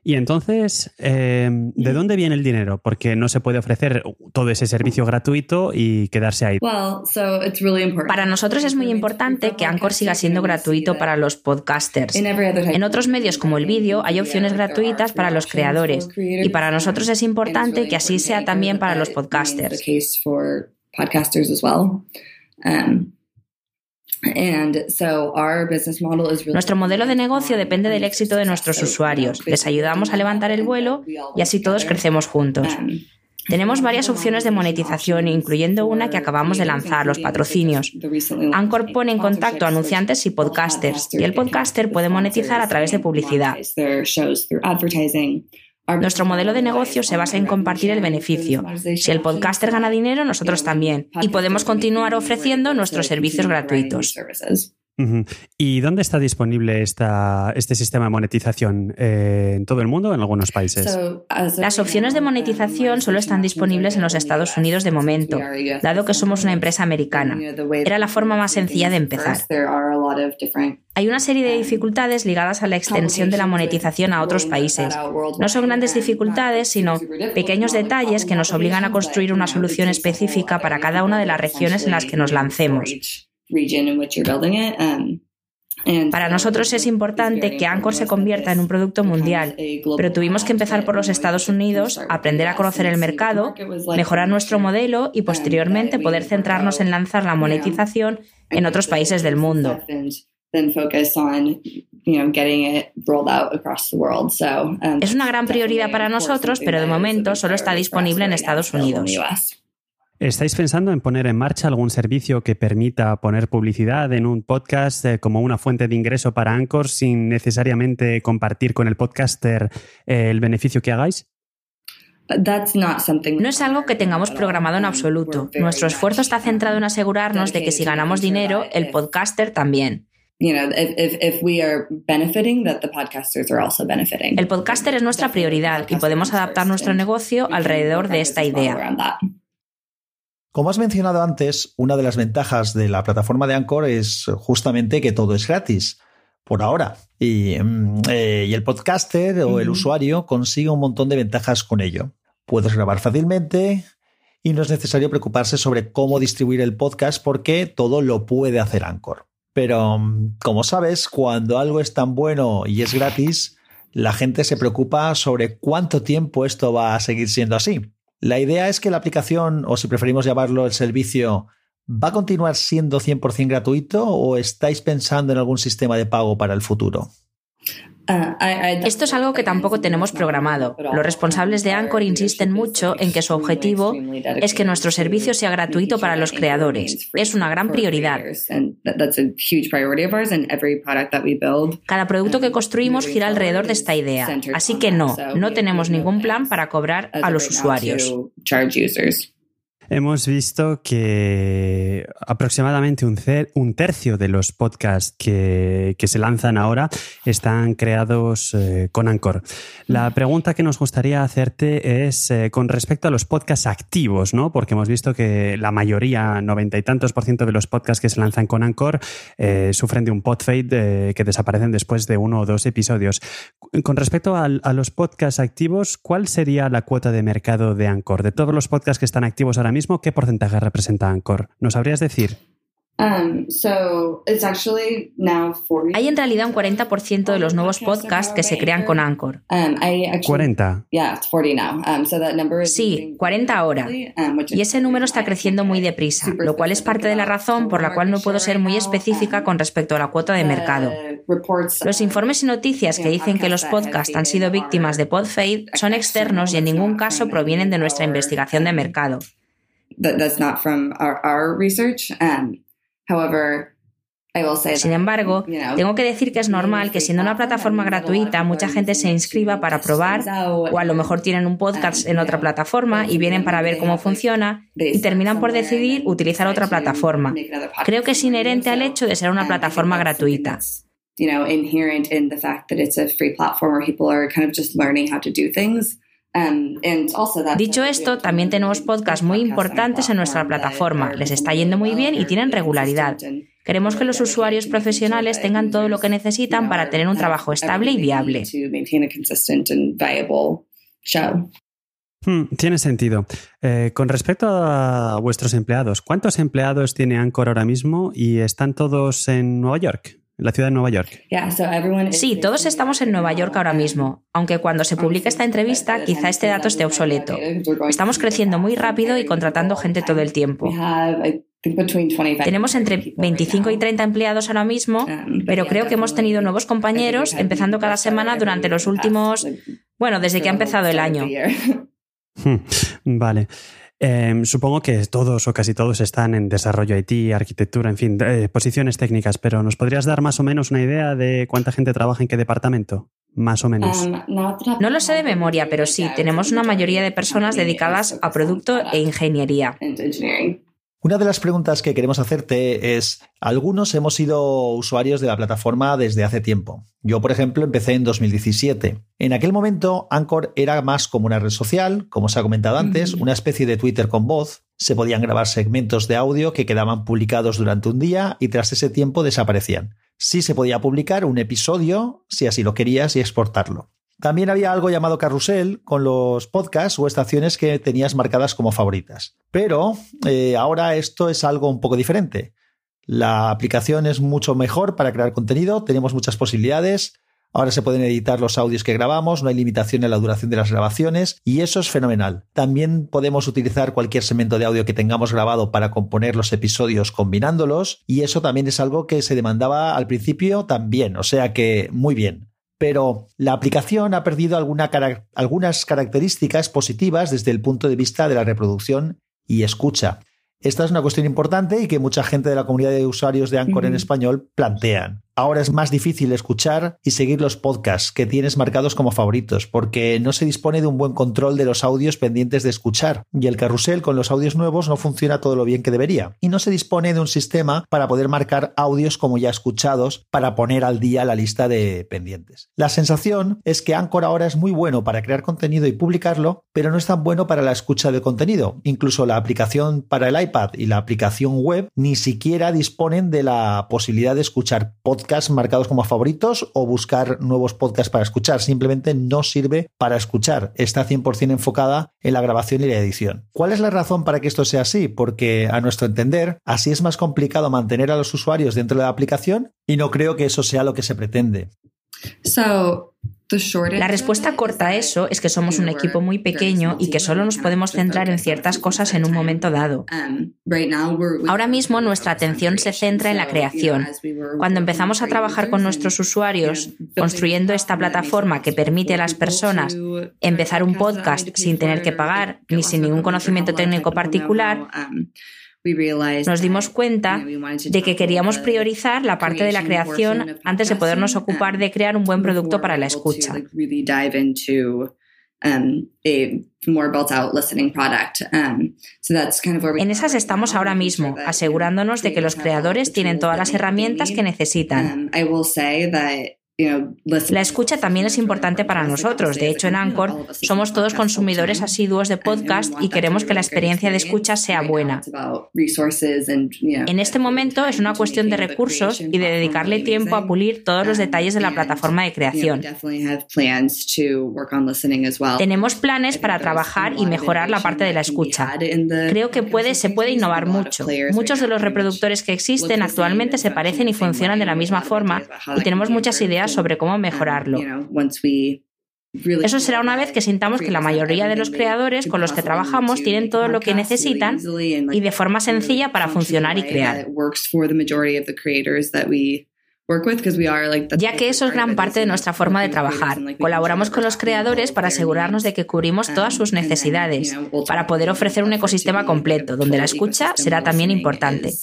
Y entonces, eh, ¿de dónde viene el dinero? Porque no se puede ofrecer todo ese servicio gratuito y quedarse ahí. Para nosotros es muy importante que Anchor siga siendo gratuito para los podcasters. En otros medios como el vídeo hay opciones gratuitas para los creadores y para nosotros es importante que así sea también para los podcasters. Nuestro modelo de negocio depende del éxito de nuestros usuarios. Les ayudamos a levantar el vuelo y así todos crecemos juntos. Tenemos varias opciones de monetización, incluyendo una que acabamos de lanzar, los patrocinios. Anchor pone en contacto a anunciantes y podcasters, y el podcaster puede monetizar a través de publicidad. Nuestro modelo de negocio se basa en compartir el beneficio. Si el podcaster gana dinero, nosotros también. Y podemos continuar ofreciendo nuestros servicios gratuitos. ¿Y dónde está disponible esta, este sistema de monetización? Eh, ¿En todo el mundo o en algunos países? Las opciones de monetización solo están disponibles en los Estados Unidos de momento, dado que somos una empresa americana. Era la forma más sencilla de empezar. Hay una serie de dificultades ligadas a la extensión de la monetización a otros países. No son grandes dificultades, sino pequeños detalles que nos obligan a construir una solución específica para cada una de las regiones en las que nos lancemos. Um, Para nosotros es importante que Anchor se convierta en un producto mundial, pero tuvimos que empezar por los Estados Unidos, aprender a conocer el mercado, mejorar nuestro modelo y posteriormente poder centrarnos en lanzar la monetización en otros países del mundo. Es una gran prioridad para nosotros, pero de momento solo está disponible en Estados Unidos. ¿Estáis pensando en poner en marcha algún servicio que permita poner publicidad en un podcast eh, como una fuente de ingreso para Anchor sin necesariamente compartir con el podcaster eh, el beneficio que hagáis? No es algo que tengamos programado en absoluto. Nuestro esfuerzo está centrado en asegurarnos de que si ganamos dinero, el podcaster también. El podcaster es nuestra prioridad y podemos adaptar nuestro negocio alrededor de esta idea. Como has mencionado antes, una de las ventajas de la plataforma de Anchor es justamente que todo es gratis. Por ahora. Y, mm, eh, el podcaster o el usuario consigue un montón de ventajas con ello. Puedes grabar fácilmente y no es necesario preocuparse sobre cómo distribuir el podcast porque todo lo puede hacer Anchor. Pero, mm, como sabes, cuando algo es tan bueno y es gratis, la gente se preocupa sobre cuánto tiempo esto va a seguir siendo así. La idea es que la aplicación, o si preferimos llamarlo el servicio, ¿va a continuar siendo 100% gratuito o estáis pensando en algún sistema de pago para el futuro? Ah, Esto es algo que tampoco tenemos programado. Los responsables de Anchor insisten mucho en que su objetivo es que nuestro servicio sea gratuito para los creadores. Es una gran prioridad. Cada producto que construimos gira alrededor de esta idea. Así que no, no tenemos ningún plan para cobrar a los usuarios. Hemos visto que aproximadamente un, tercio de los podcasts que, se lanzan ahora están creados eh, con Anchor. La pregunta que nos gustaría hacerte es eh, con respecto a los podcasts activos, ¿no? Porque hemos visto que la mayoría, noventa y tantos por ciento de los podcasts que se lanzan con Anchor eh, sufren de un podfade que desaparecen después de uno o dos episodios. Con respecto a, a los podcasts activos, ¿cuál sería la cuota de mercado de Anchor? De todos los podcasts que están activos ahora mismo, mismo, ¿qué porcentaje representa Anchor? ¿Nos sabrías decir? Um, Hay en realidad un 40% de los nuevos podcasts que se crean con Anchor. 40. Um, um, sí, 40 ahora. Y ese número está creciendo muy deprisa, lo cual es parte de la razón por la cual no puedo ser muy específica con respecto a la cuota de mercado. Los informes y noticias que dicen que los podcasts han sido víctimas de podfade son externos y en ningún caso provienen de nuestra investigación de mercado that, that's not from our, our research. Um, however, Sin embargo, tengo que decir que es normal que siendo una plataforma gratuita mucha gente se inscriba para probar o a lo mejor tienen un podcast en otra plataforma y vienen para ver cómo funciona y terminan por decidir utilizar otra plataforma. Creo que es inherente al hecho de ser una plataforma gratuita. Dicho esto, también tenemos podcasts muy importantes en nuestra plataforma. Les está yendo muy bien y tienen regularidad. Queremos que los usuarios profesionales tengan todo lo que necesitan para tener un trabajo estable y viable. Hmm, tiene sentido. Eh, con respecto a vuestros empleados, ¿cuántos empleados tiene Anchor ahora mismo y están todos en Nueva York? La ciudad de Nueva York. Sí, todos estamos en Nueva York ahora mismo, aunque cuando se publique esta entrevista quizá este dato esté obsoleto. Estamos creciendo muy rápido y contratando gente todo el tiempo. Tenemos entre 25 y 30 empleados ahora mismo, pero creo que hemos tenido nuevos compañeros empezando cada semana durante los últimos, bueno, desde que ha empezado el año. [LAUGHS] Hmm, vale. Em, supongo que todos o casi todos están en desarrollo IT, arquitectura, en fin, eh, posiciones técnicas, pero ¿nos podrías dar más o menos una idea de cuánta gente trabaja en qué departamento? Más o menos. Em, no lo sé de memoria, pero sí, tenemos una mayoría de personas dedicadas a producto e ingeniería. Una de las preguntas que queremos hacerte es, algunos hemos sido usuarios de la plataforma desde hace tiempo. Yo, por ejemplo, empecé en 2017. En aquel momento, Anchor era más como una red social, como se ha comentado antes, una especie de Twitter con voz. Se podían grabar segmentos de audio que quedaban publicados durante un día y tras ese tiempo desaparecían. Sí se podía publicar un episodio, si así lo querías, y exportarlo. También había algo llamado carrusel con los podcasts o estaciones que tenías marcadas como favoritas. Pero eh, ahora esto es algo un poco diferente. La aplicación es mucho mejor para crear contenido, tenemos muchas posibilidades. Ahora se pueden editar los audios que grabamos, no hay limitación en la duración de las grabaciones y eso es fenomenal. También podemos utilizar cualquier segmento de audio que tengamos grabado para componer los episodios combinándolos y eso también es algo que se demandaba al principio también, o sea que muy bien pero la aplicación ha perdido algunas características positivas desde el punto de vista de la reproducción y escucha. Esta es una cuestión importante y que mucha gente de la comunidad de usuarios de Anchor en español plantean. Ahora es más difícil escuchar y seguir los podcasts que tienes marcados como favoritos, porque no se dispone de un buen control de los audios pendientes de escuchar, y el carrusel con los audios nuevos no funciona todo lo bien que debería, y no se dispone de un sistema para poder marcar audios como ya escuchados para poner al día la lista de pendientes. La sensación es que Anchor ahora es muy bueno para crear contenido y publicarlo, pero no es tan bueno para la escucha de contenido. Incluso la aplicación para el iPad y la aplicación web ni siquiera disponen de la posibilidad de escuchar podcasts marcados como favoritos o buscar nuevos podcasts para escuchar. Simplemente no sirve para escuchar. Está 100% enfocada en la grabación y la edición. ¿Cuál es la razón para que esto sea así? Porque a nuestro entender, así es más complicado mantener a los usuarios dentro de la aplicación y no creo que eso sea lo que se pretende. La respuesta corta a eso es que somos un equipo muy pequeño y que solo nos podemos centrar en ciertas cosas en un momento dado. Um, Ahora mismo nuestra atención se centra en la creación. Cuando empezamos a trabajar con nuestros usuarios, construyendo esta plataforma que permite a las personas empezar un podcast sin tener que pagar ni sin ningún conocimiento técnico particular, um, nos dimos cuenta de que queríamos priorizar la parte de la creación antes de podernos ocupar de crear un buen producto para la escucha. En esas estamos ahora mismo, asegurándonos de que los creadores tienen todas las herramientas que necesitan. Um, la escucha también es importante para nosotros. De hecho, en Anchor somos todos consumidores asiduos de podcast y queremos que la experiencia de escucha sea buena. En este momento es una cuestión de recursos y de dedicarle tiempo a pulir todos los detalles de la plataforma de creación. Tenemos planes para trabajar y mejorar la parte de la escucha. Creo que puede, se puede innovar mucho. Muchos de los reproductores que existen actualmente se parecen y funcionan de la misma forma y tenemos muchas ideas sobre cómo mejorarlo. Eso será una vez que sintamos que la mayoría de los creadores con los que trabajamos tienen todo lo que necesitan y de forma sencilla para funcionar y crear. Ya que eso es gran parte de nuestra forma de trabajar. Colaboramos con los creadores para asegurarnos de que cubrimos todas sus necesidades, para poder ofrecer un ecosistema completo, donde la escucha será también importante.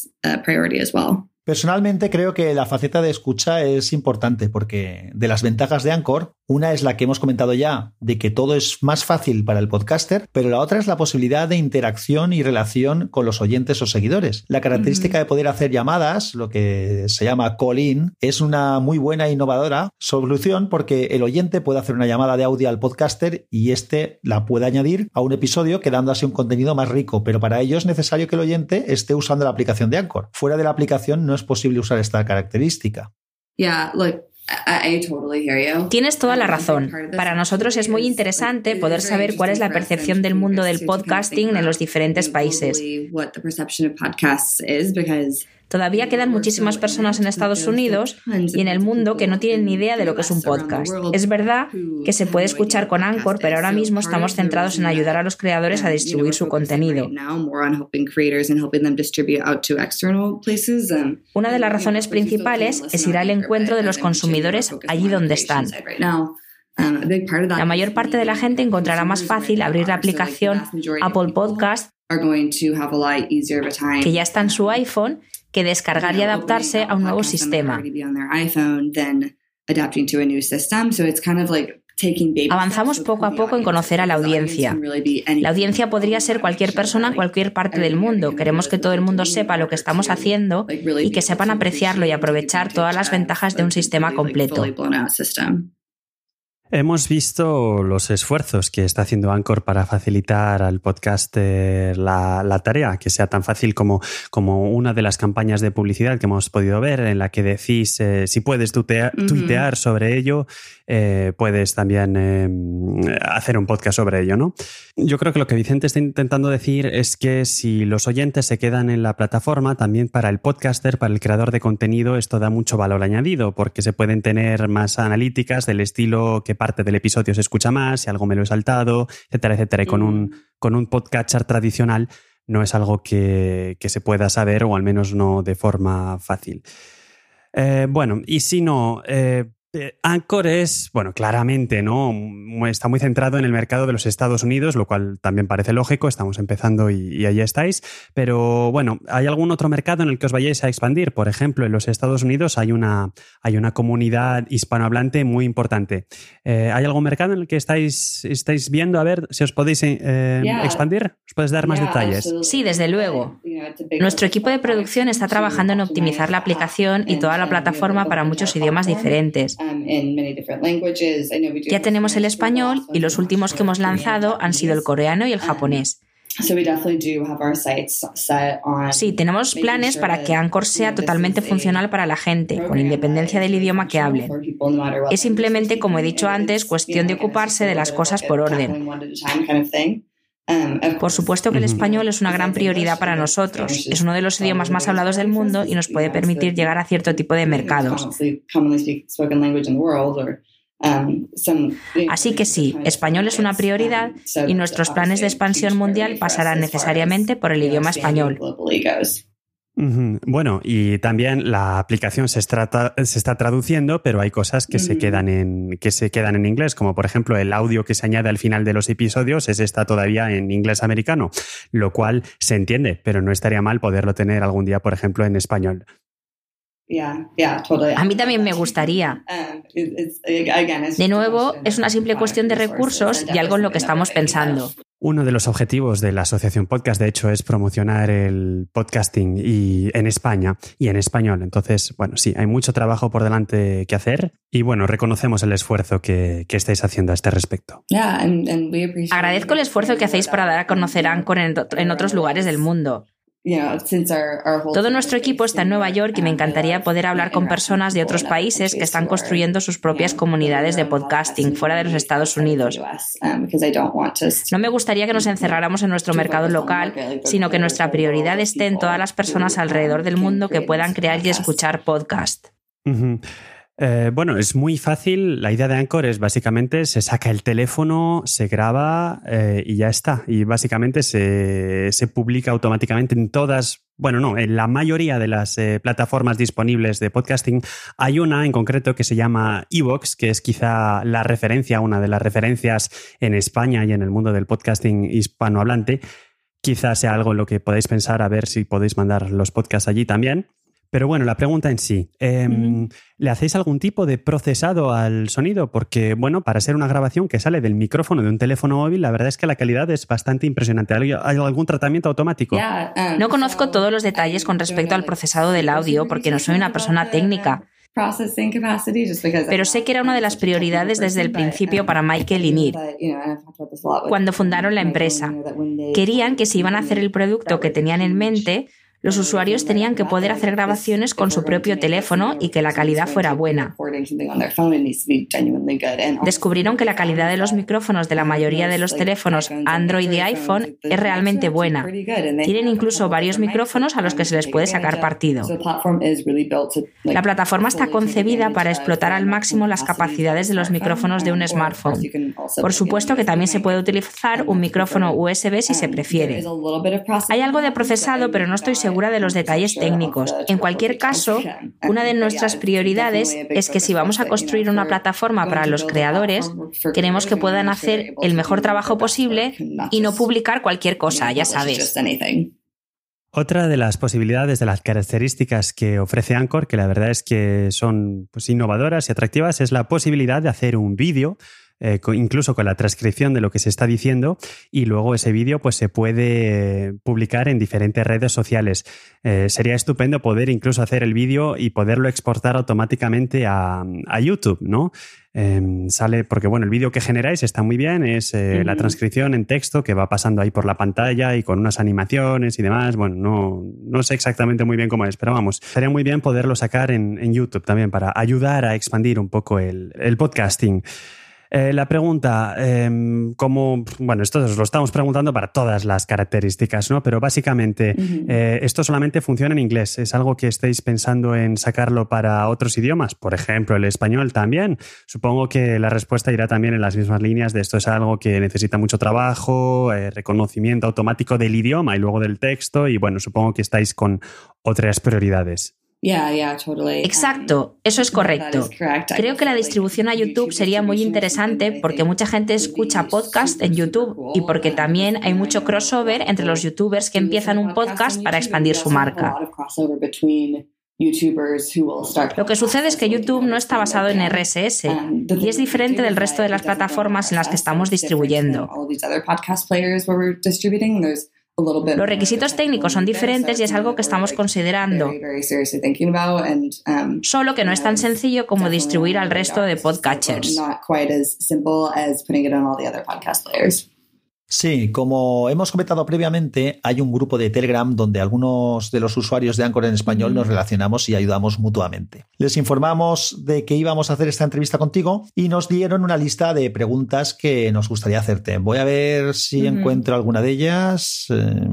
Personalmente creo que la faceta de escucha es importante porque de las ventajas de Anchor, una es la que hemos comentado ya, de que todo es más fácil para el podcaster, pero la otra es la posibilidad de interacción y relación con los oyentes o seguidores. La característica de poder hacer llamadas, lo que se llama call-in, es una muy buena e innovadora solución porque el oyente puede hacer una llamada de audio al podcaster y este la puede añadir a un episodio quedando así un contenido más rico, pero para ello es necesario que el oyente esté usando la aplicación de Anchor. Fuera de la aplicación no es posible usar esta característica. Tienes toda la razón. Para nosotros es muy interesante poder saber cuál es la percepción del mundo del podcasting en los diferentes países. Todavía quedan muchísimas personas en Estados Unidos y en el mundo que no tienen ni idea de lo que es un podcast. Es verdad que se puede escuchar con Anchor, pero ahora mismo estamos centrados en ayudar a los creadores a distribuir su contenido. Una de las razones principales es ir al encuentro de los consumidores allí donde están. La mayor parte de la gente encontrará más fácil abrir la aplicación Apple Podcast que ya está en su iPhone que descargar y adaptarse a un nuevo sistema. Avanzamos poco a poco en conocer a la audiencia. La audiencia podría ser cualquier persona en cualquier parte del mundo. Queremos que todo el mundo sepa lo que estamos haciendo y que sepan apreciarlo y aprovechar todas las ventajas de un sistema completo. Hemos visto los esfuerzos que está haciendo Anchor para facilitar al podcaster la, tarea, que sea tan fácil como, como, una de las campañas de publicidad que hemos podido ver, en la que decís eh, si puedes tuitear sobre ello, eh, puedes también eh, hacer un podcast sobre ello, ¿no? Yo creo que lo que Vicente está intentando decir es que si los oyentes se quedan en la plataforma, también para el podcaster, para el creador de contenido, esto da mucho valor añadido, porque se pueden tener más analíticas del estilo que parte del episodio se escucha más, si algo me lo he saltado, etcétera, etcétera. Y con un, con un podcatcher tradicional no es algo que, se pueda saber o al menos no de forma fácil. Eh, bueno, y si no, eh, Anchor es, bueno, claramente, ¿no? Está muy centrado en el mercado de los Estados Unidos, lo cual también parece lógico, estamos empezando y, ahí estáis. Pero bueno, ¿hay algún otro mercado en el que os vayáis a expandir? Por ejemplo, en los Estados Unidos hay una, hay una comunidad hispanohablante muy importante. Eh, ¿Hay algún mercado en el que estáis, estáis viendo? A ver si os podéis eh, expandir. ¿Os puedes dar más detalles? Sí, desde luego. Nuestro equipo de producción está trabajando en optimizar la aplicación y toda la plataforma para muchos idiomas diferentes. Um, ya tenemos el español y los últimos que hemos lanzado han sido el coreano y el um, japonés. Sí, tenemos planes para que Anchor sea totalmente funcional para la gente, con independencia del idioma que hablen. Es simplemente, como he dicho antes, cuestión de ocuparse de las cosas por orden. Um, Por supuesto que el español es una gran prioridad para nosotros. Es uno de los idiomas más hablados del mundo y nos puede permitir llegar a cierto tipo de mercados. Um, Así que sí, español es una prioridad y nuestros planes de expansión mundial pasarán necesariamente por el idioma español. Bueno, y también la aplicación se, se, está traduciendo, pero hay cosas que, se quedan en, que se quedan en inglés, como por ejemplo el audio que se añade al final de los episodios, ese está todavía en inglés americano, lo cual se entiende, pero no estaría mal poderlo tener algún día, por ejemplo, en español. A mí también me gustaría. De nuevo, es una simple cuestión de recursos y algo en lo que estamos pensando. Uno de los objetivos de la Asociación Podcast, de hecho, es promocionar el podcasting y en España y en español. Entonces, bueno, sí, hay mucho trabajo por delante que hacer y bueno, reconocemos el esfuerzo que, estáis haciendo a este respecto. Agradezco el esfuerzo que hacéis para dar a conocer Anchor en otros lugares del mundo. Todo nuestro equipo está en Nueva York y me encantaría poder hablar con personas de otros países que están construyendo sus propias comunidades de podcasting fuera de los Estados Unidos. Um, no me gustaría que nos encerráramos en nuestro mercado local, sino que nuestra prioridad esté en todas las personas alrededor del mundo que puedan crear y escuchar podcast. Eh, bueno, es muy fácil. La idea de Anchor es básicamente se saca el teléfono, se graba eh, y ya está. Y básicamente se, publica automáticamente en todas, bueno, no, en la mayoría de las eh, plataformas disponibles de podcasting. Hay una en concreto que se llama Evox, que es quizá la referencia, una de las referencias en España y en el mundo del podcasting hispanohablante. Quizá sea algo en lo que podáis pensar a ver si podéis mandar los podcasts allí también. Pero bueno, la pregunta en sí, em, ¿le hacéis algún tipo de procesado al sonido? Porque, bueno, para ser una grabación que sale del micrófono de un teléfono móvil, la verdad es que la calidad es bastante impresionante. ¿Hay algún tratamiento automático? Um, no conozco todos los detalles con respecto al procesado del audio porque no soy una persona técnica. Pero sé que era una de las prioridades desde el principio para Michael y Nir, cuando fundaron la empresa. Querían que si iban a hacer el producto que tenían en mente, los usuarios tenían que poder hacer grabaciones con su propio teléfono y que la calidad fuera buena. Descubrieron que la calidad de los micrófonos de la mayoría de los teléfonos Android y iPhone es realmente buena. Tienen incluso varios micrófonos a los que se les puede sacar partido. La plataforma está concebida para explotar al máximo las capacidades de los micrófonos de un smartphone. Por supuesto que también se puede utilizar un micrófono USB si se prefiere. Hay algo de procesado, pero no estoy seguro de los detalles técnicos. En cualquier caso, una de nuestras prioridades es que si vamos a construir una plataforma para los creadores, queremos que puedan hacer el mejor trabajo posible y no publicar cualquier cosa, ya sabes. Otra de las posibilidades, de las características que ofrece Anchor, que la verdad es que son pues, innovadoras y atractivas, es la posibilidad de hacer un vídeo eh, incluso con la transcripción de lo que se está diciendo y luego ese vídeo pues se puede publicar en diferentes redes sociales. Eh, sería estupendo poder incluso hacer el vídeo y poderlo exportar automáticamente a, YouTube, ¿no? Em, sale, porque bueno, el vídeo que generáis está muy bien, es eh, la transcripción en texto que va pasando ahí por la pantalla y con unas animaciones y demás. Bueno, no, no sé exactamente muy bien cómo es, pero vamos, sería muy bien poderlo sacar en, YouTube también para ayudar a expandir un poco el, el podcasting. Eh, la pregunta, em, como, bueno, esto os lo estamos preguntando para todas las características, ¿no? Pero básicamente, eh, esto solamente funciona en inglés. ¿Es algo que estéis pensando en sacarlo para otros idiomas? Por ejemplo, el español también. Supongo que la respuesta irá también en las mismas líneas de esto es algo que necesita mucho trabajo, eh, reconocimiento automático del idioma y luego del texto. Y bueno, supongo que estáis con otras prioridades. Exacto, eso es correcto. Creo que la distribución a YouTube sería muy interesante porque mucha gente escucha podcast en YouTube y porque también hay mucho crossover entre los youtubers que empiezan un podcast para expandir su marca. Lo que sucede es que YouTube no está basado en RSS y es diferente del resto de las plataformas en las que estamos distribuyendo. Los requisitos técnicos son diferentes y es algo que estamos considerando. Um, Solo que no es tan sencillo como distribuir al resto de podcatchers. Sí, como hemos comentado previamente, hay un grupo de Telegram donde algunos de los usuarios de Anchor en español nos relacionamos y ayudamos mutuamente. Les informamos de que íbamos a hacer esta entrevista contigo y nos dieron una lista de preguntas que nos gustaría hacerte. Voy a ver si encuentro alguna de ellas. Eh,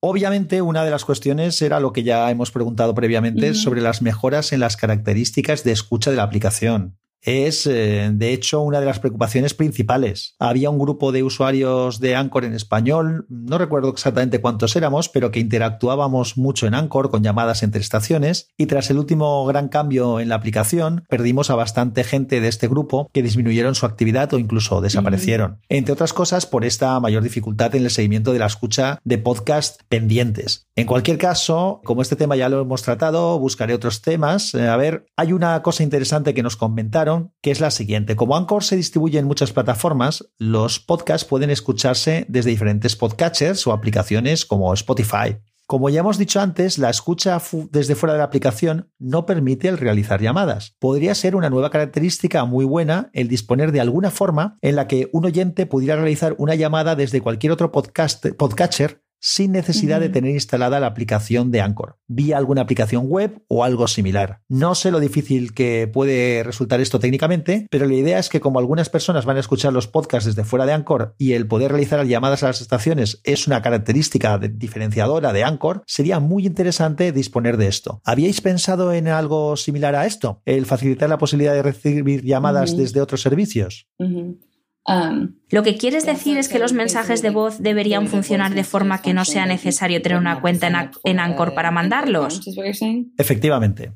obviamente, una de las cuestiones era lo que ya hemos preguntado previamente sobre las mejoras en las características de escucha de la aplicación es, eh, de hecho, una de las preocupaciones principales. Había un grupo de usuarios de Anchor en español, no recuerdo exactamente cuántos éramos, pero que interactuábamos mucho en Anchor con llamadas entre estaciones y tras el último gran cambio en la aplicación, perdimos a bastante gente de este grupo que disminuyeron su actividad o incluso desaparecieron. Entre otras cosas, por esta mayor dificultad en el seguimiento de la escucha de podcast pendientes. En cualquier caso, como este tema ya lo hemos tratado, buscaré otros temas. Eh, a ver, hay una cosa interesante que nos comentaron que es la siguiente. Como Anchor se distribuye en muchas plataformas, los podcasts pueden escucharse desde diferentes podcatchers o aplicaciones como Spotify. Como ya hemos dicho antes, la escucha desde fuera de la aplicación no permite el realizar llamadas. Podría ser una nueva característica muy buena el disponer de alguna forma en la que un oyente pudiera realizar una llamada desde cualquier otro podcatcher sin necesidad de tener instalada la aplicación de Anchor, vía alguna aplicación web o algo similar. No sé lo difícil que puede resultar esto técnicamente, pero la idea es que como algunas personas van a escuchar los podcasts desde fuera de Anchor y el poder realizar llamadas a las estaciones es una característica diferenciadora de Anchor, sería muy interesante disponer de esto. ¿Habíais pensado en algo similar a esto? El facilitar la posibilidad de recibir llamadas desde otros servicios. Lo que quieres decir es que los mensajes de voz deberían funcionar de forma que no sea necesario tener una cuenta en, en Anchor para mandarlos. Efectivamente.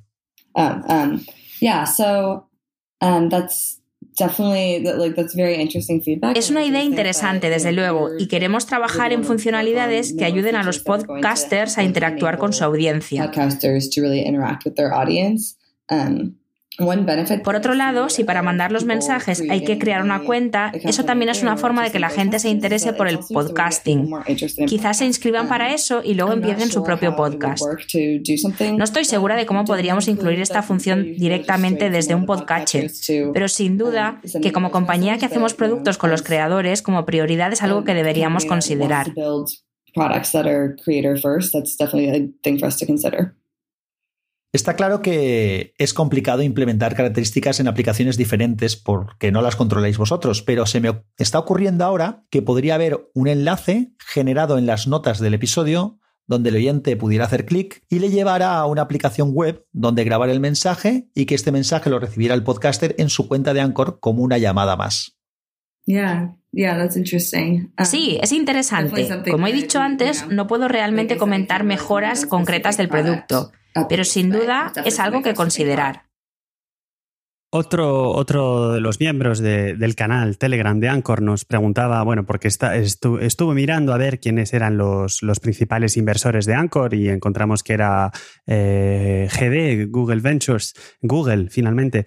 Es una idea interesante, desde luego, y queremos trabajar en funcionalidades que ayuden a los podcasters a interactuar con su audiencia. Por otro lado, si para mandar los mensajes hay que crear una cuenta, eso también es una forma de que la gente se interese por el podcasting. Quizás se inscriban para eso y luego empiecen su propio podcast. No estoy segura de cómo podríamos incluir esta función directamente desde un podcatcher, pero sin duda que como compañía que hacemos productos con los creadores, como prioridad es algo que deberíamos considerar. Está claro que es complicado implementar características en aplicaciones diferentes porque no las controláis vosotros, pero se me está ocurriendo ahora que podría haber un enlace generado en las notas del episodio donde el oyente pudiera hacer clic y le llevara a una aplicación web donde grabar el mensaje y que este mensaje lo recibiera el podcaster en su cuenta de Anchor como una llamada más. Um, sí, es interesante. Como he dicho antes, no puedo realmente comentar mejoras concretas del producto, pero sin duda es algo que considerar. Otro, otro de los miembros del canal Telegram de Anchor nos preguntaba, bueno, porque está, estuvo mirando a ver quiénes eran los, los, principales inversores de Anchor y encontramos que era eh, GD, Google Ventures, Google finalmente.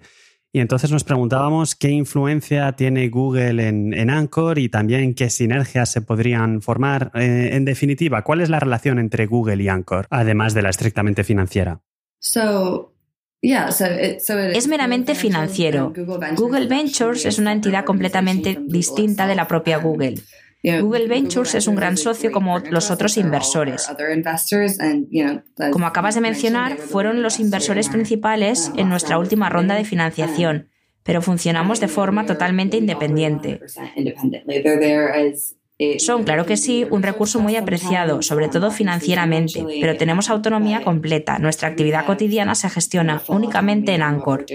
Y entonces nos preguntábamos qué influencia tiene Google en, en Anchor y también qué sinergias se podrían formar. Eh, en definitiva, ¿cuál es la relación entre Google y Anchor, además de la estrictamente financiera? es meramente financiero. Google Ventures es una entidad completamente distinta de la propia Google. Google Ventures es un gran socio como los otros inversores. Como acabas de mencionar, fueron los inversores principales en nuestra última ronda de financiación, pero funcionamos de forma totalmente independiente. Son, claro que sí, un recurso muy apreciado, sobre todo financieramente, pero tenemos autonomía completa. Nuestra actividad cotidiana se gestiona únicamente en Anchor.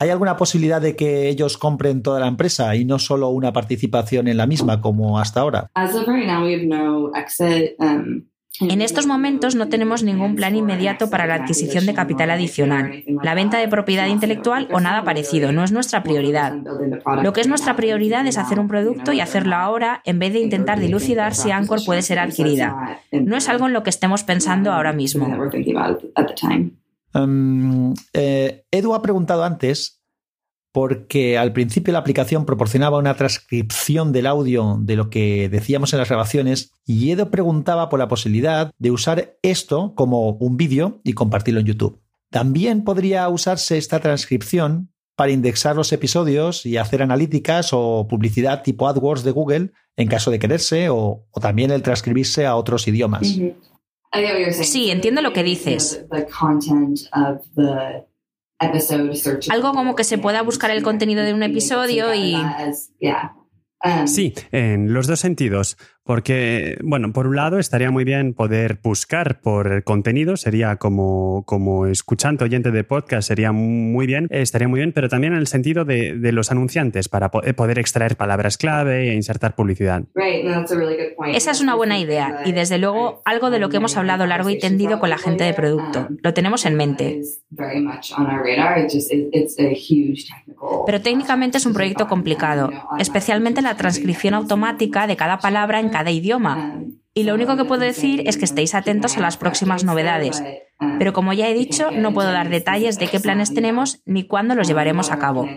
¿Hay alguna posibilidad de que ellos compren toda la empresa y no solo una participación en la misma como hasta ahora? En estos momentos no tenemos ningún plan inmediato para la adquisición de capital adicional, la venta de propiedad intelectual o nada parecido, no es nuestra prioridad. Lo que es nuestra prioridad es hacer un producto y hacerlo ahora en vez de intentar dilucidar si Anchor puede ser adquirida. No es algo en lo que estemos pensando ahora mismo. Eh, Edu ha preguntado antes porque al principio la aplicación proporcionaba una transcripción del audio de lo que decíamos en las grabaciones y Edu preguntaba por la posibilidad de usar esto como un vídeo y compartirlo en YouTube. También podría usarse esta transcripción para indexar los episodios y hacer analíticas o publicidad tipo AdWords de Google en caso de quererse o, también el transcribirse a otros idiomas. Sí, entiendo lo que dices. Algo como que se pueda buscar el contenido de un episodio y... Sí, en los dos sentidos. Porque, bueno, por un lado estaría muy bien poder buscar por el contenido, sería como, como escuchante oyente de podcast, sería muy bien, estaría muy bien, pero también en el sentido de, de los anunciantes, para eh, poder extraer palabras clave e insertar publicidad. Esa es una buena idea y desde luego algo de lo que hemos hablado largo y tendido con la gente de producto. Lo tenemos en mente. Pero técnicamente es un proyecto complicado, especialmente la transcripción automática de cada palabra en cada cada idioma. Y lo único que puedo decir es que estéis atentos a las próximas novedades. Pero como ya he dicho, no puedo dar detalles de qué planes tenemos ni cuándo los llevaremos a cabo.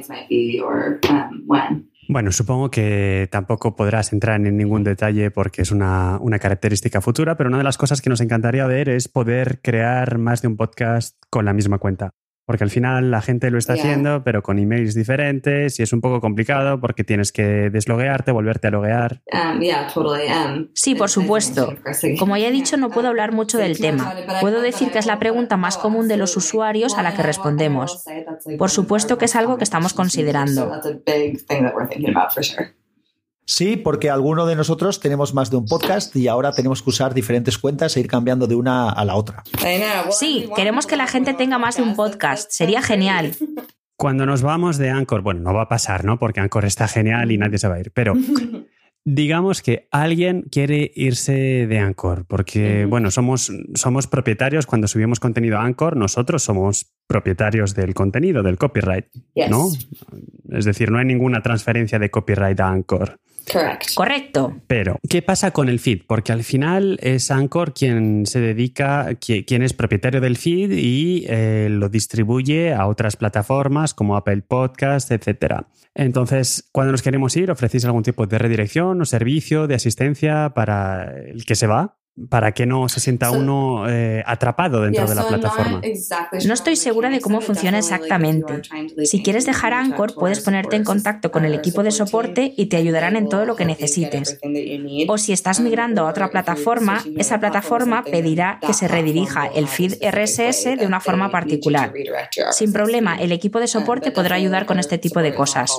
Bueno, supongo que tampoco podrás entrar en ningún detalle porque es una, una, característica futura, pero una de las cosas que nos encantaría ver es poder crear más de un podcast con la misma cuenta. Porque al final la gente lo está haciendo, pero con emails diferentes y es un poco complicado porque tienes que desloguearte, volverte a loguear. Um, um, sí, por supuesto. Como ya he dicho, no puedo hablar mucho del tema. Puedo decir que es la pregunta más común de los usuarios a la que respondemos. Por supuesto que es algo que estamos considerando. Sí, porque alguno de nosotros tenemos más de un podcast y ahora tenemos que usar diferentes cuentas e ir cambiando de una a la otra. Sí, queremos que la gente tenga más de un podcast. Sería genial. Cuando nos vamos de Anchor, bueno, no va a pasar, ¿no? Porque Anchor está genial y nadie se va a ir, pero [LAUGHS] digamos que alguien quiere irse de Anchor, porque, bueno, somos, somos propietarios cuando subimos contenido a Anchor, nosotros somos propietarios del contenido, del copyright, ¿no? Es decir, no hay ninguna transferencia de copyright a Anchor. Correcto. Pero, ¿qué pasa con el feed? Porque al final es Anchor quien se dedica, quien es propietario del feed y eh, lo distribuye a otras plataformas como Apple Podcast, etc. Entonces, cuando nos queremos ir, ¿ofrecéis algún tipo de redirección o servicio de asistencia para el que se va? Para que no se sienta uno eh, atrapado dentro de la plataforma. No estoy segura de cómo funciona exactamente. Si quieres dejar Anchor, puedes ponerte en contacto con el equipo de soporte y te ayudarán en todo lo que necesites. O si estás migrando a otra plataforma, esa plataforma pedirá que se redirija el feed RSS de una forma particular. Sin problema, el equipo de soporte podrá ayudar con este tipo de cosas.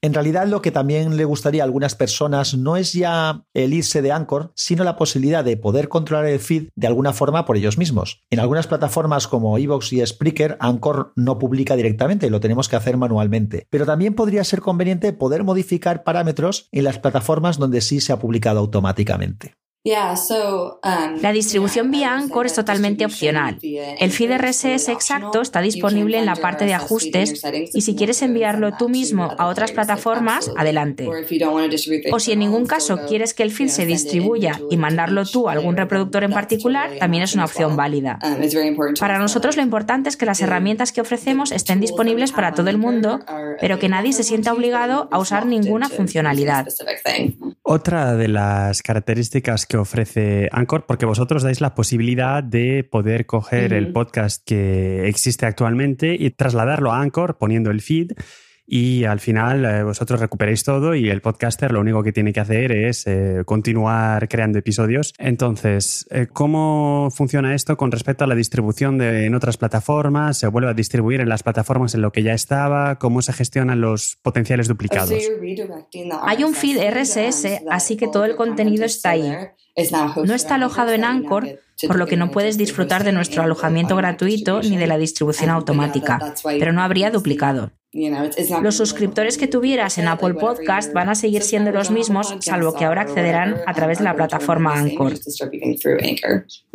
En realidad lo que también le gustaría a algunas personas no es ya el irse de Anchor, sino la posibilidad de poder controlar el feed de alguna forma por ellos mismos. En algunas plataformas como Evox y Spreaker, Anchor no publica directamente, lo tenemos que hacer manualmente. Pero también podría ser conveniente poder modificar parámetros en las plataformas donde sí se ha publicado automáticamente. Um, la distribución vía Anchor es totalmente opcional. El feed RSS exacto está disponible en la parte de ajustes y si quieres enviarlo tú mismo a otras plataformas, adelante. O si en ningún caso quieres que el feed se distribuya y mandarlo tú a algún reproductor en particular, también es una opción válida. Um, para nosotros lo importante es que las herramientas que ofrecemos estén disponibles para todo el mundo, pero que nadie se sienta obligado a usar ninguna funcionalidad. Otra de las características que ofrece Anchor, porque vosotros dais la posibilidad de poder coger el podcast que existe actualmente y trasladarlo a Anchor poniendo el feed y al final eh, vosotros recuperéis todo y el podcaster lo único que tiene que hacer es eh, continuar creando episodios. Entonces, eh, ¿cómo funciona esto con respecto a la distribución de, en otras plataformas? ¿Se vuelve a distribuir en las plataformas en lo que ya estaba? ¿Cómo se gestionan los potenciales duplicados? Hay un feed RSS, así que todo el contenido está ahí. No está alojado en Anchor, por lo que no puedes disfrutar de nuestro alojamiento gratuito ni de la distribución automática, pero no habría duplicado. Los suscriptores que tuvieras en Apple Podcast van a seguir siendo los mismos, salvo que ahora accederán a través de la plataforma Anchor.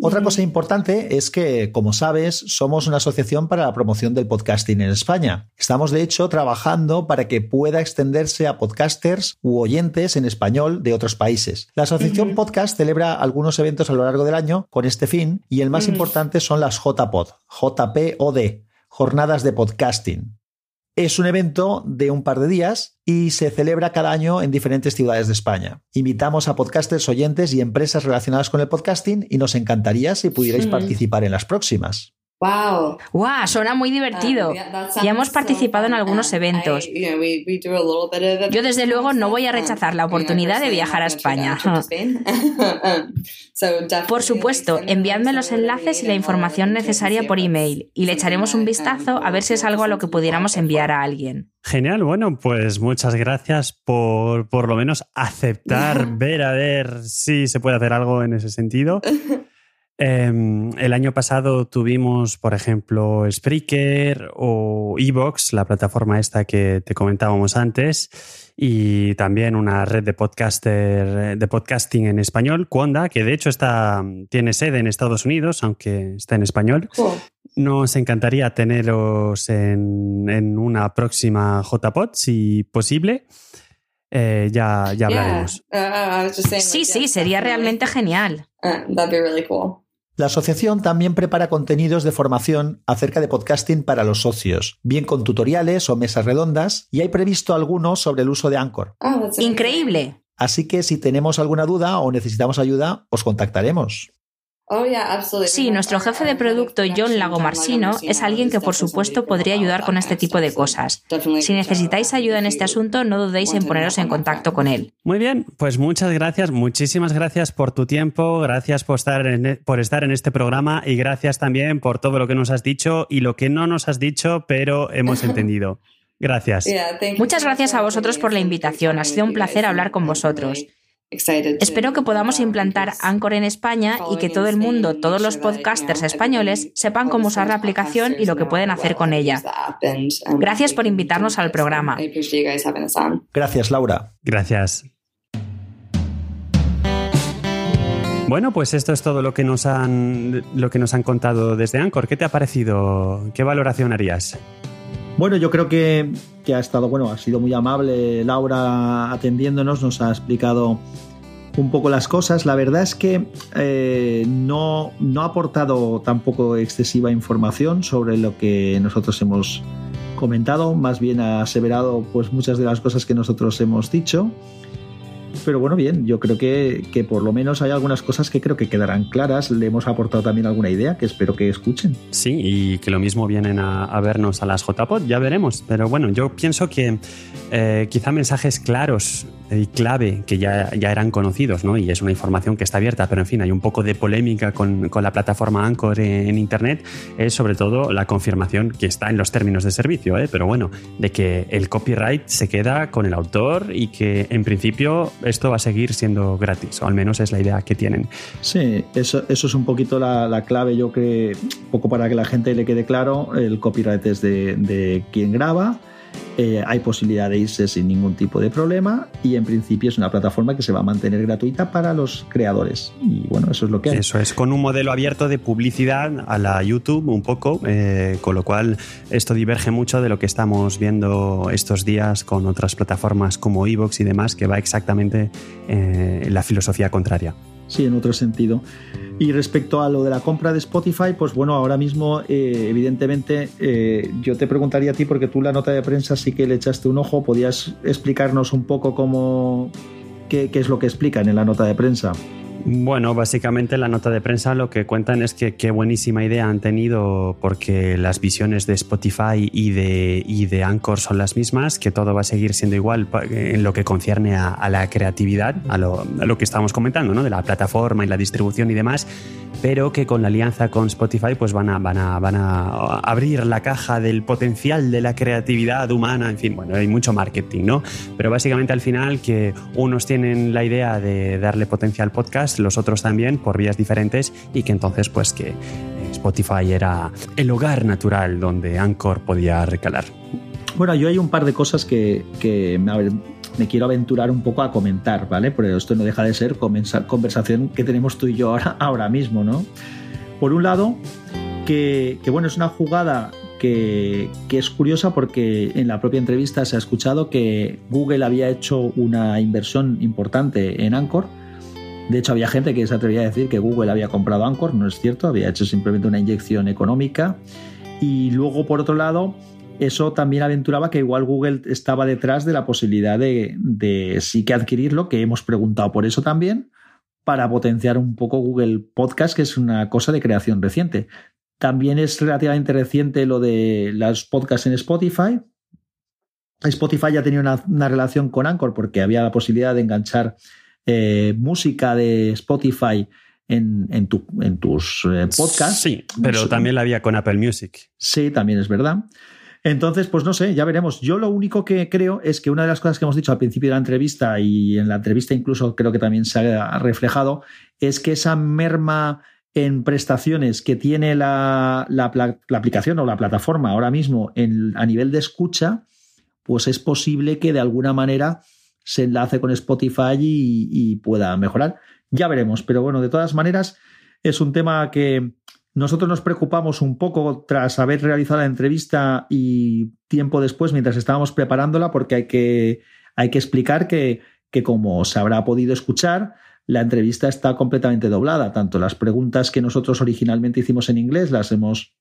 Otra cosa importante es que, como sabes, somos una asociación para la promoción del podcasting en España. Estamos, de hecho, trabajando para que pueda extenderse a podcasters u oyentes en español de otros países. La asociación Podcast celebra algunos eventos a lo largo del año con este fin y el más importante son las JPod, JPOD, Jornadas de Podcasting. Es un evento de un par de días y se celebra cada año en diferentes ciudades de España. Invitamos a podcasters oyentes y empresas relacionadas con el podcasting y nos encantaría si pudierais participar en las próximas. Wow. Wow, suena muy divertido. Ah, ya hemos participado en algunos eventos. Yo desde luego no voy a rechazar la oportunidad de viajar a España. [LAUGHS] [LAUGHS] Por supuesto, enviadme los enlaces y la información necesaria por email y le echaremos un vistazo a ver si es algo a lo que pudiéramos enviar a alguien. Genial, bueno, pues muchas gracias por por lo menos aceptar, [LAUGHS] ver a ver si se puede hacer algo en ese sentido. Em, el año pasado tuvimos, por ejemplo, Spreaker o Evox, la plataforma esta que te comentábamos antes, y también una red de podcaster de podcasting en español, Cuonda, que de hecho está, tiene sede en Estados Unidos, aunque está en español. Nos encantaría teneros en, una próxima JPod, si posible. Eh, ya, ya hablaremos. Uh, sí, sí, sería realmente genial. Uh, that'd be really cool. La asociación también prepara contenidos de formación acerca de podcasting para los socios, bien con tutoriales o mesas redondas, y hay previsto algunos sobre el uso de Anchor. Oh, Increíble. Así que si tenemos alguna duda o necesitamos ayuda, os contactaremos. Oh, sí, nuestro jefe de producto, John Lagomarsino, es alguien que por supuesto podría ayudar con este tipo de cosas. Si necesitáis ayuda en este asunto, no dudéis en poneros en contacto con él. Muy bien, pues muchas gracias, muchísimas gracias por tu tiempo, gracias por estar en, e, por estar en este programa y gracias también por todo lo que nos has dicho y lo que no nos has dicho, pero hemos [LAUGHS] entendido. Gracias. Muchas gracias a vosotros por la invitación. Ha sido un placer hablar con vosotros. Espero que podamos implantar Anchor en España y que todo el mundo, todos los podcasters españoles, sepan cómo usar la aplicación y lo que pueden hacer con ella. Gracias por invitarnos al programa. Gracias, Laura. Gracias. Bueno, pues esto es todo lo que nos han, lo que nos han contado desde Anchor. ¿Qué te ha parecido? ¿Qué valoración harías? Bueno, yo creo que, ha estado, bueno, ha sido muy amable Laura atendiéndonos, nos ha explicado un poco las cosas. La verdad es que eh, no, no ha aportado tampoco excesiva información sobre lo que nosotros hemos comentado, más bien ha aseverado pues muchas de las cosas que nosotros hemos dicho. Pero bueno, bien, yo creo que, que, por lo menos hay algunas cosas que creo que quedarán claras. Le hemos aportado también alguna idea que espero que escuchen. Sí, y que lo mismo vienen a, vernos a las JPod, ya veremos. Pero bueno, yo pienso que eh, quizá mensajes claros y clave que ya, ya eran conocidos, ¿no? Y es una información que está abierta, pero en fin, hay un poco de polémica con, con la plataforma Anchor en, Internet, es sobre todo la confirmación que está en los términos de servicio, ¿eh? Pero bueno, de que el copyright se queda con el autor y que en principio esto va a seguir siendo gratis, o al menos es la idea que tienen. Sí, eso, eso es un poquito la, clave, yo creo, poco para que la gente le quede claro, el copyright es de, de quien graba eh, hay posibilidad de irse sin ningún tipo de problema y en principio es una plataforma que se va a mantener gratuita para los creadores. Y bueno, eso es lo que. Eso es con un modelo abierto de publicidad a la YouTube un poco, eh, con lo cual esto diverge mucho de lo que estamos viendo estos días con otras plataformas como Evox y demás, que va exactamente en eh, la filosofía contraria. Sí, en otro sentido. Y respecto a lo de la compra de Spotify, pues bueno, ahora mismo, eh, evidentemente, eh, yo te preguntaría a ti, porque tú la nota de prensa sí que le echaste un ojo, ¿podías explicarnos un poco cómo, qué, qué es lo que explican en la nota de prensa? Bueno, básicamente la nota de prensa lo que cuentan es que qué buenísima idea han tenido porque las visiones de Spotify y de, y de Anchor son las mismas, que todo va a seguir siendo igual en lo que concierne a, la creatividad, a lo, que estábamos comentando, ¿no? de la plataforma y la distribución y demás, pero que con la alianza con Spotify pues van a, van a, van a abrir la caja del potencial de la creatividad humana, en fin, bueno, hay mucho marketing, ¿no? Pero básicamente al final que unos tienen la idea de darle potencia al los otros también por vías diferentes y que entonces pues que Spotify era el hogar natural donde Anchor podía recalar. Bueno, yo hay un par de cosas que, me quiero aventurar un poco a comentar, ¿vale? Pero esto no deja de ser conversación que tenemos tú y yo ahora, ahora mismo, ¿no? Por un lado, que, bueno, es una jugada que, que, es curiosa porque en la propia entrevista se ha escuchado que Google había hecho una inversión importante en Anchor de hecho, había gente que se atrevía a decir que Google había comprado Anchor, no es cierto, había hecho simplemente una inyección económica. Y luego, por otro lado, eso también aventuraba que igual Google estaba detrás de la posibilidad de, sí que adquirirlo, que hemos preguntado por eso también, para potenciar un poco Google Podcast, que es una cosa de creación reciente. También es relativamente reciente lo de los podcasts en Spotify. Spotify ya tenía una relación con Anchor porque había la posibilidad de enganchar eh, música de Spotify en, en, tus eh, podcasts. Sí, pero también la había con Apple Music. Sí, también es verdad. Entonces, pues no sé, ya veremos. Yo lo único que creo es que una de las cosas que hemos dicho al principio de la entrevista y en la entrevista incluso creo que también se ha reflejado es que esa merma en prestaciones que tiene la, la, aplicación o la plataforma ahora mismo en, a nivel de escucha, pues es posible que de alguna manera se enlace con Spotify y, pueda mejorar. Ya veremos, pero bueno, de todas maneras es un tema que nosotros nos preocupamos un poco tras haber realizado la entrevista y tiempo después, mientras estábamos preparándola, porque hay que, hay que explicar que, que, como se habrá podido escuchar, la entrevista está completamente doblada. Tanto las preguntas que nosotros originalmente hicimos en inglés las hemos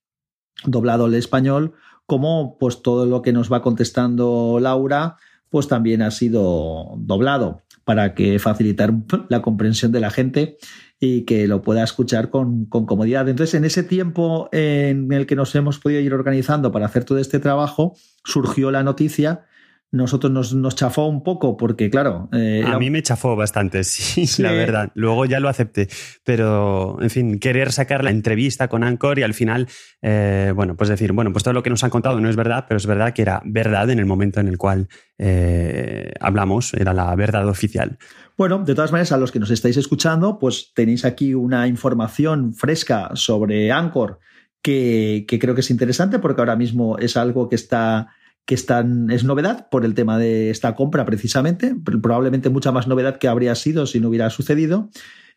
doblado al español, como pues todo lo que nos va contestando Laura pues también ha sido doblado para que facilitar la comprensión de la gente y que lo pueda escuchar con, con, comodidad. Entonces, en ese tiempo en el que nos hemos podido ir organizando para hacer todo este trabajo, surgió la noticia nosotros nos, nos, chafó un poco porque, claro... Eh, a mí me chafó bastante, [LAUGHS] sí, la verdad. Luego ya lo acepté. Pero, en fin, querer sacar la entrevista con Anchor y al final, eh, bueno, pues decir, bueno, pues todo lo que nos han contado no es verdad, pero es verdad que era verdad en el momento en el cual eh, hablamos, era la verdad oficial. Bueno, de todas maneras, a los que nos estáis escuchando, pues tenéis aquí una información fresca sobre Anchor que, que creo que es interesante porque ahora mismo es algo que está que están, es novedad por el tema de esta compra precisamente, probablemente mucha más novedad que habría sido si no hubiera sucedido.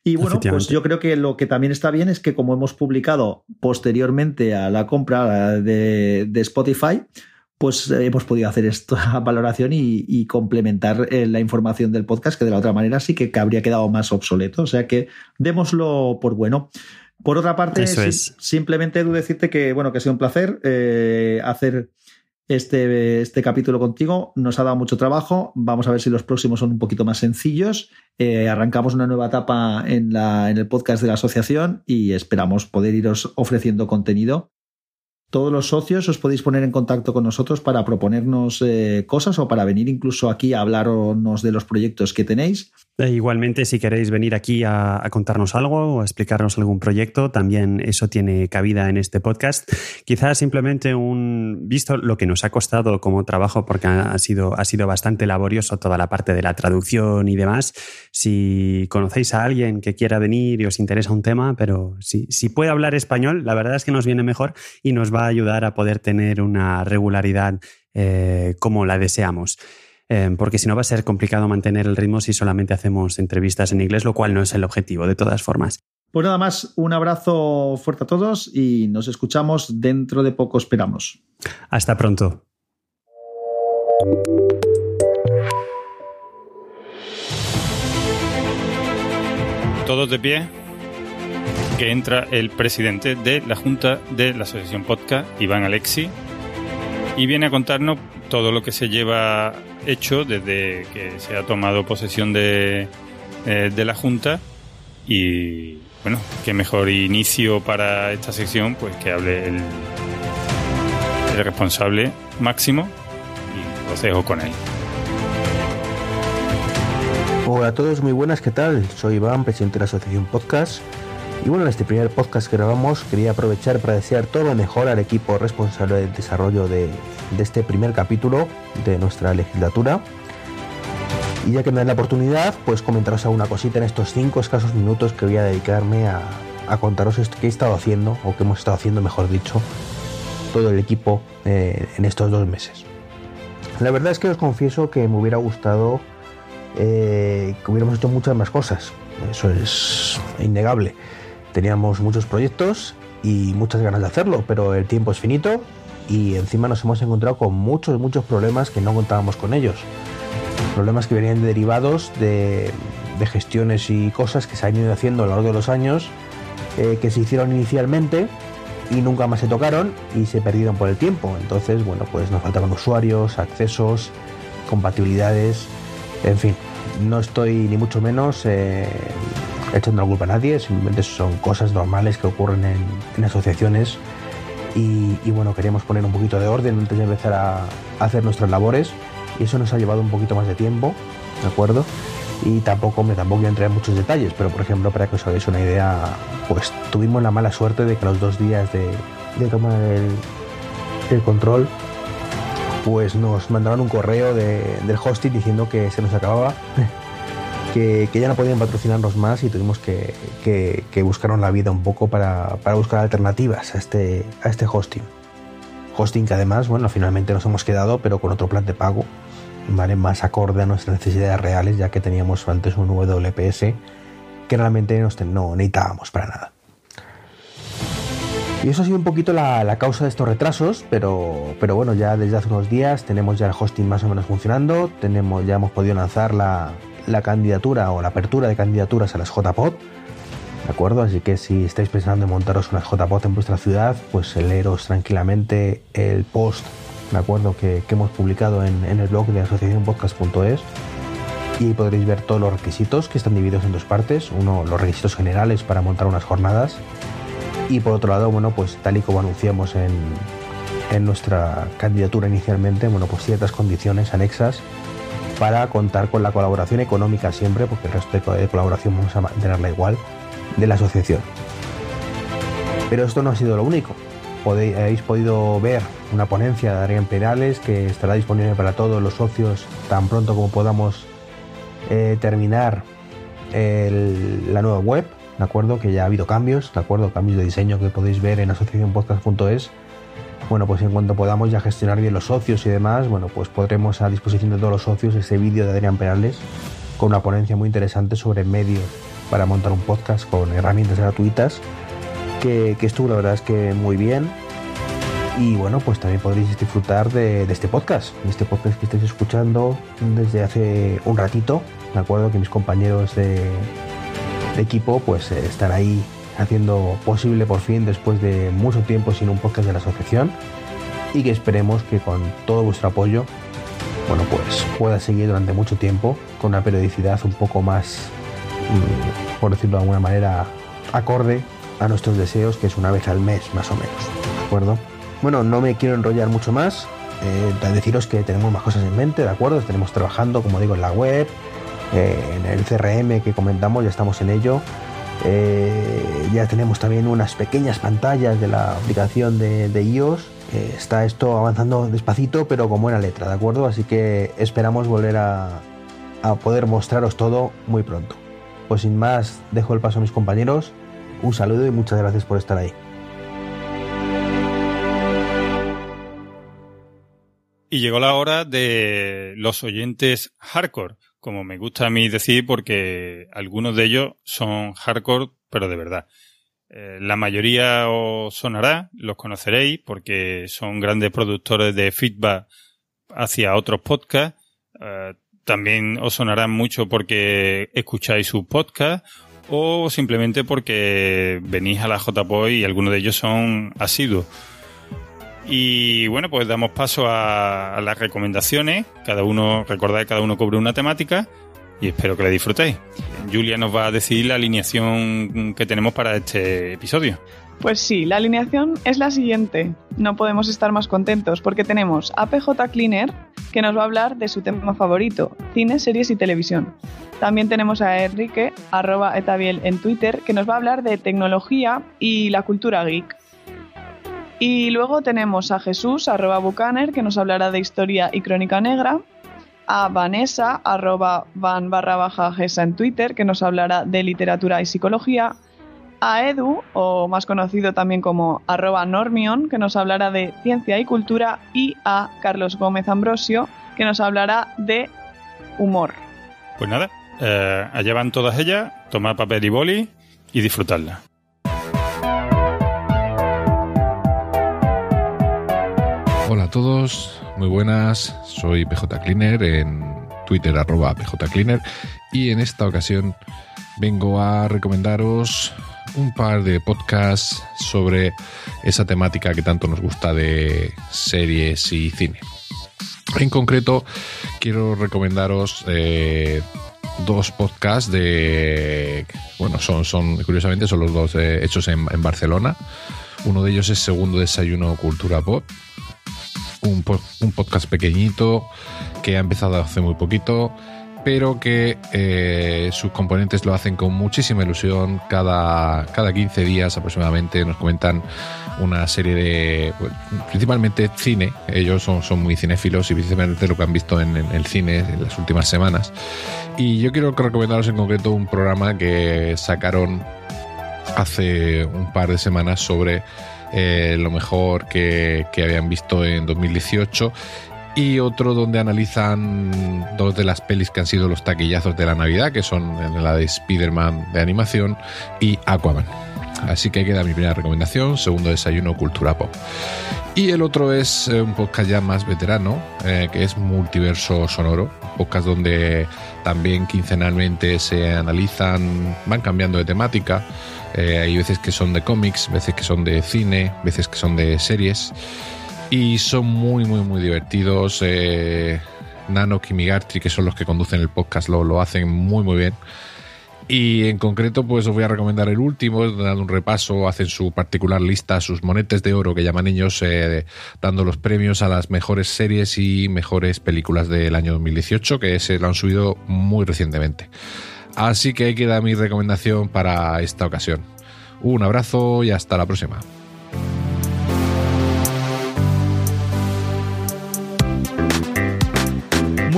Y bueno, pues yo creo que lo que también está bien es que como hemos publicado posteriormente a la compra de, Spotify, pues eh, hemos podido hacer esta [LAUGHS] valoración y, complementar eh, la información del podcast, que de la otra manera sí que, habría quedado más obsoleto. O sea que démoslo por bueno. Por otra parte, simplemente decirte que, bueno, que ha sido un placer eh, hacer este, este capítulo contigo. Nos ha dado mucho trabajo. Vamos a ver si los próximos son un poquito más sencillos. Eh, arrancamos una nueva etapa en, la, en el podcast de la asociación y esperamos poder iros ofreciendo contenido todos los socios os podéis poner en contacto con nosotros para proponernos eh, cosas o para venir incluso aquí a hablarnos de los proyectos que tenéis. E igualmente, si queréis venir aquí a, contarnos algo o a explicarnos algún proyecto, también eso tiene cabida en este podcast. Quizás simplemente un visto lo que nos ha costado como trabajo, porque ha sido, ha sido bastante laborioso toda la parte de la traducción y demás. Si conocéis a alguien que quiera venir y os interesa un tema, pero si, si puede hablar español, la verdad es que nos viene mejor y nos va a ayudar a poder tener una regularidad eh, como la deseamos. Em, porque si no va a ser complicado mantener el ritmo si solamente hacemos entrevistas en inglés, lo cual no es el objetivo de todas formas. Pues nada más, un abrazo fuerte a todos y nos escuchamos dentro de poco, esperamos. Hasta pronto. Todos de pie, que entra el presidente de la Junta de la Asociación Podcast, Iván Alexi, y viene a contarnos todo lo que se lleva hecho desde que se ha tomado posesión de, eh, de la Junta y bueno, qué mejor inicio para esta sección pues que hable el, responsable máximo y os dejo con él. Hola a todos, muy buenas, ¿qué tal? Soy Iván, presidente de la Asociación Podcast. Y bueno, en este primer podcast que grabamos quería aprovechar para desear todo lo mejor al equipo responsable del desarrollo de, este primer capítulo de nuestra legislatura. Y ya que me dan la oportunidad, pues comentaros alguna cosita en estos cinco escasos minutos que voy a dedicarme a, contaros esto que he estado haciendo, o que hemos estado haciendo, mejor dicho, todo el equipo eh, en estos dos meses. La verdad es que os confieso que me hubiera gustado eh, que hubiéramos hecho muchas más cosas. Eso es innegable. Teníamos muchos proyectos y muchas ganas de hacerlo, pero el tiempo es finito y encima nos hemos encontrado con muchos, muchos problemas que no contábamos con ellos. Problemas que venían derivados de, gestiones y cosas que se han ido haciendo a lo largo de los años, eh, que se hicieron inicialmente y nunca más se tocaron y se perdieron por el tiempo. Entonces, bueno, pues nos faltaban usuarios, accesos, compatibilidades, en fin, no estoy ni mucho menos eh, echando la culpa a nadie, simplemente son cosas normales que ocurren en asociaciones. Y, bueno, queríamos poner un poquito de orden antes de empezar a, hacer nuestras labores. Y eso nos ha llevado un poquito más de tiempo, ¿de acuerdo? Y tampoco me tampoco voy a entrar en muchos detalles, pero por ejemplo, para que os hagáis una idea, pues tuvimos la mala suerte de que los dos días de, tomar el, control, pues nos mandaron un correo del hosting diciendo que se nos acababa que, ya no podían patrocinarnos más y tuvimos que, que, buscar la vida un poco para, buscar alternativas a este, a este hosting. Hosting que además, bueno, finalmente nos hemos quedado, pero con otro plan de pago. Más acorde a nuestras necesidades reales, ya que teníamos antes un WPS que realmente no necesitábamos para nada. Y eso ha sido un poquito la, causa de estos retrasos, pero, pero bueno, ya desde hace unos días tenemos ya el hosting más o menos funcionando, tenemos, ya hemos podido lanzar la, la candidatura o la apertura de candidaturas a las JPOD. ¿De acuerdo? Así que si estáis pensando en montaros unas JPOD en vuestra ciudad, pues leeros tranquilamente el post, ¿de acuerdo? Que, hemos publicado en, el blog de asociacionpodcast.es y podréis ver todos los requisitos que están divididos en dos partes. Uno, los requisitos generales para montar unas jornadas y por otro lado, bueno, pues tal y como anunciamos en, en nuestra candidatura inicialmente, bueno, pues ciertas condiciones anexas para contar con la colaboración económica siempre, porque el resto de colaboración vamos a mantenerla igual, de la asociación. Pero esto no ha sido lo único. habéis podido ver una ponencia de Adrián Perales que estará disponible para todos los socios tan pronto como podamos eh, terminar la nueva web, ¿de acuerdo? Que ya ha habido cambios, ¿de acuerdo? Cambios de diseño que podéis ver en asociacionpodcast.es bueno, pues en cuanto podamos ya gestionar bien los socios y demás, bueno, pues podremos a disposición de todos los socios ese vídeo de Adrián Perales con una ponencia muy interesante sobre medios para montar un podcast con herramientas gratuitas, que, estuvo la verdad es que muy bien. Y bueno, pues también podréis disfrutar de, este podcast, de este podcast que estáis escuchando desde hace un ratito. Me acuerdo que mis compañeros de, equipo pues eh, están ahí haciendo posible por fin después de mucho tiempo sin un podcast de la asociación y que esperemos que con todo vuestro apoyo bueno pues pueda seguir durante mucho tiempo con una periodicidad un poco más mm, por decirlo de alguna manera acorde a nuestros deseos que es una vez al mes más o menos ¿de acuerdo? Bueno, no me quiero enrollar mucho más. Eh, deciros que tenemos más cosas en mente, ¿de acuerdo? Estaremos trabajando, como digo, en la web, eh, en el CRM que comentamos, ya estamos en ello. Eh, ya tenemos también unas pequeñas pantallas de la aplicación de, iOS. está esto avanzando despacito, pero con buena letra, ¿de acuerdo? Así que esperamos volver a, a poder mostraros todo muy pronto. Pues sin más, dejo el paso a mis compañeros. Un saludo y muchas gracias por estar ahí. Y llegó la hora de los oyentes hardcore, como me gusta a mí decir, porque algunos de ellos son hardcore, pero de verdad. Eh, la mayoría os sonará, los conoceréis, porque son grandes productores de feedback hacia otros podcasts. Eh, también os sonarán mucho porque escucháis sus podcasts o simplemente porque venís a la JPOI y algunos de ellos son asiduos. Y bueno, pues damos paso a, las recomendaciones. Cada uno, recordad que cada uno cubre una temática y espero que la disfrutéis. Julia nos va a decir la alineación que tenemos para este episodio. Pues sí, la alineación es la siguiente. No podemos estar más contentos porque tenemos a PJ Cleaner, que nos va a hablar de su tema favorito, cine, series y televisión. También tenemos a Enrique, arroba etabiel en Twitter, que nos va a hablar de tecnología y la cultura geek. Y luego tenemos a Jesús, arroba Bucaner, que nos hablará de historia y crónica negra. A Vanessa, arroba van barra baja Gesa en Twitter, que nos hablará de literatura y psicología. A Edu, o más conocido también como arroba Normion, que nos hablará de ciencia y cultura. Y a Carlos Gómez Ambrosio, que nos hablará de humor. Pues nada, eh, allá van todas ellas, tomar papel y boli y disfrutarla. Hola a todos, muy buenas, soy PJ Cleaner en Twitter arroba PJ Cleaner y en esta ocasión vengo a recomendaros un par de podcasts sobre esa temática que tanto nos gusta de series y cine. En concreto, quiero recomendaros eh, dos podcasts de. Bueno, son, son curiosamente, son los dos eh, hechos en, en, Barcelona. Uno de ellos es Segundo Desayuno Cultura Pop, un, podcast pequeñito que ha empezado hace muy poquito, pero que eh, sus componentes lo hacen con muchísima ilusión. Cada, cada 15 días aproximadamente nos comentan una serie de, pues, principalmente cine. Ellos son, son muy cinéfilos y principalmente lo que han visto en, en, el cine en las últimas semanas. Y yo quiero recomendaros en concreto un programa que sacaron hace un par de semanas sobre eh, lo mejor que, habían visto en 2018 y otro donde analizan dos de las pelis que han sido los taquillazos de la Navidad, que son la de Spider-Man de animación y Aquaman. Así que queda mi primera recomendación, segundo desayuno Cultura Pop. Y el otro es eh, un podcast ya más veterano, eh, que es Multiverso Sonoro, podcast donde también quincenalmente se analizan, van cambiando de temática. Eh, hay veces que son de cómics, veces que son de cine, veces que son de series. Y son muy, muy, muy divertidos. Nano y Migartri, que son los que conducen el podcast, lo, lo hacen muy, muy bien. Y en concreto, pues os voy a recomendar el último, dando un repaso, hacen su particular lista, sus monetes de oro que llaman ellos, eh, dando los premios a las mejores series y mejores películas del año 2018, que se lo han subido muy recientemente. Así que ahí queda mi recomendación para esta ocasión. Un abrazo y hasta la próxima.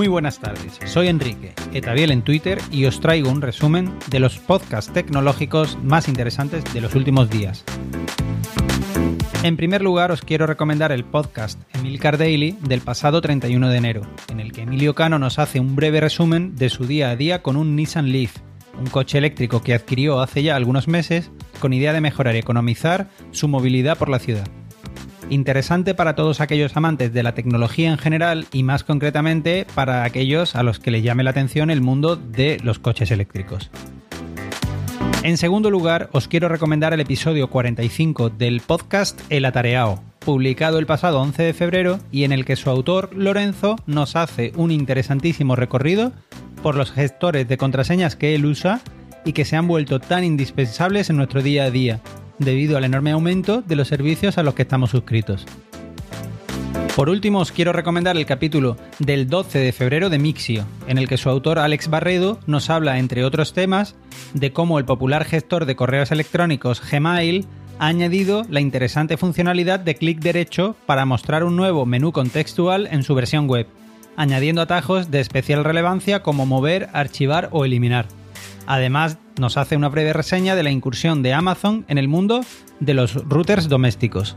Muy buenas tardes, soy Enrique, Etabiel en Twitter y os traigo un resumen de los podcasts tecnológicos más interesantes de los últimos días. En primer lugar, os quiero recomendar el podcast Emilcar Daily del pasado 31 de enero, en el que Emilio Cano nos hace un breve resumen de su día a día con un Nissan Leaf, un coche eléctrico que adquirió hace ya algunos meses con idea de mejorar y economizar su movilidad por la ciudad. Interesante para todos aquellos amantes de la tecnología en general y más concretamente para aquellos a los que le llame la atención el mundo de los coches eléctricos. En segundo lugar, os quiero recomendar el episodio 45 del podcast El Atareao, publicado el pasado 11 de febrero y en el que su autor, Lorenzo, nos hace un interesantísimo recorrido por los gestores de contraseñas que él usa y que se han vuelto tan indispensables en nuestro día a día, debido al enorme aumento de los servicios a los que estamos suscritos. Por último, os quiero recomendar el capítulo del 12 de febrero de Mixio, en el que su autor Alex Barredo nos habla, entre otros temas, de cómo el popular gestor de correos electrónicos Gmail ha añadido la interesante funcionalidad de clic derecho para mostrar un nuevo menú contextual en su versión web, añadiendo atajos de especial relevancia como mover, archivar o eliminar. Además, nos hace una breve reseña de la incursión de Amazon en el mundo de los routers domésticos.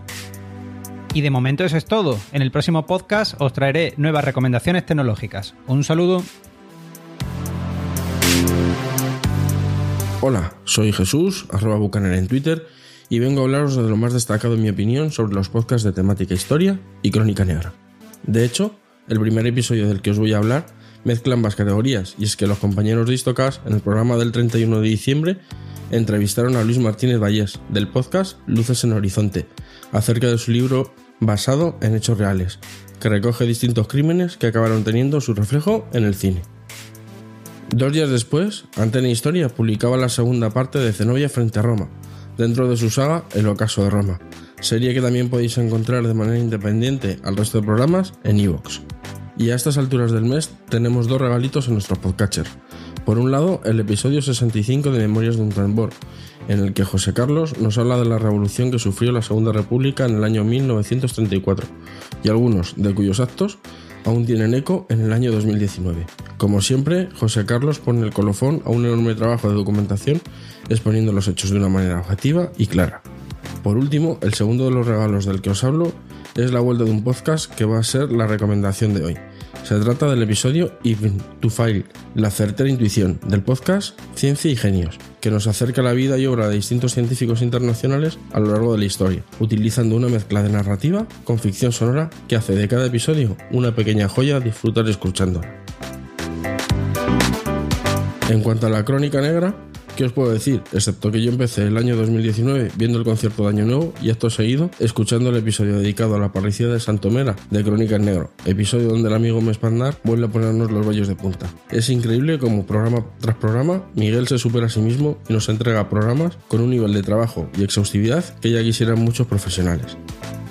Y de momento eso es todo. En el próximo podcast os traeré nuevas recomendaciones tecnológicas. Un saludo. Hola, soy Jesús, arroba bucaner en Twitter, y vengo a hablaros de lo más destacado en mi opinión sobre los podcasts de temática historia y crónica negra. De hecho, el primer episodio del que os voy a hablar mezcla ambas categorías, y es que los compañeros de Histocast en el programa del 31 de diciembre entrevistaron a Luis Martínez Vallés, del podcast Luces en Horizonte, acerca de su libro basado en hechos reales, que recoge distintos crímenes que acabaron teniendo su reflejo en el cine. Dos días después, Antena Historia publicaba la segunda parte de Zenobia frente a Roma, dentro de su saga El ocaso de Roma, serie que también podéis encontrar de manera independiente al resto de programas en iVoox. Y a estas alturas del mes tenemos dos regalitos en nuestro podcatcher. Por un lado, el episodio 65 de Memorias de un tambor, en el que José Carlos nos habla de la revolución que sufrió la Segunda República en el año 1934, y algunos de cuyos actos aún tienen eco en el año 2019. Como siempre, José Carlos pone el colofón a un enorme trabajo de documentación exponiendo los hechos de una manera objetiva y clara. Por último, el segundo de los regalos del que os hablo es la vuelta de un podcast que va a ser la recomendación de hoy. Se trata del episodio Even to File, la certera intuición del podcast Ciencia y Genios, que nos acerca a la vida y obra de distintos científicos internacionales a lo largo de la historia, utilizando una mezcla de narrativa con ficción sonora que hace de cada episodio una pequeña joya a disfrutar escuchando. En cuanto a la crónica negra, ¿Qué os puedo decir? Excepto que yo empecé el año 2019 viendo el concierto de Año Nuevo y acto seguido escuchando el episodio dedicado a la parricida de Santomera de Crónica en Negro, episodio donde el amigo Mespandar vuelve a ponernos los rollos de punta. Es increíble como programa tras programa Miguel se supera a sí mismo y nos entrega programas con un nivel de trabajo y exhaustividad que ya quisieran muchos profesionales.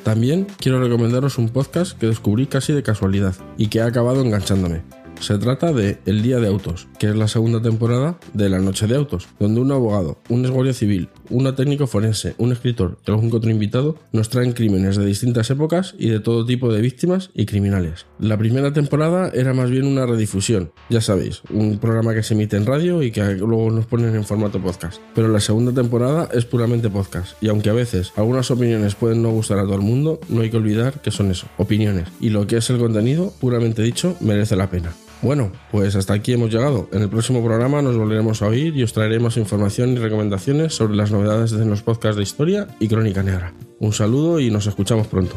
También quiero recomendaros un podcast que descubrí casi de casualidad y que ha acabado enganchándome. Se trata de El Día de Autos, que es la segunda temporada de La Noche de Autos, donde un abogado, un guardia civil, un técnico forense, un escritor y algún otro invitado nos traen crímenes de distintas épocas y de todo tipo de víctimas y criminales. La primera temporada era más bien una redifusión, ya sabéis, un programa que se emite en radio y que luego nos ponen en formato podcast. Pero la segunda temporada es puramente podcast, y aunque a veces algunas opiniones pueden no gustar a todo el mundo, no hay que olvidar que son eso, opiniones, y lo que es el contenido, puramente dicho, merece la pena. Bueno, pues hasta aquí hemos llegado. En el próximo programa nos volveremos a oír y os traeremos información y recomendaciones sobre las novedades de los podcasts de historia y crónica negra. Un saludo y nos escuchamos pronto.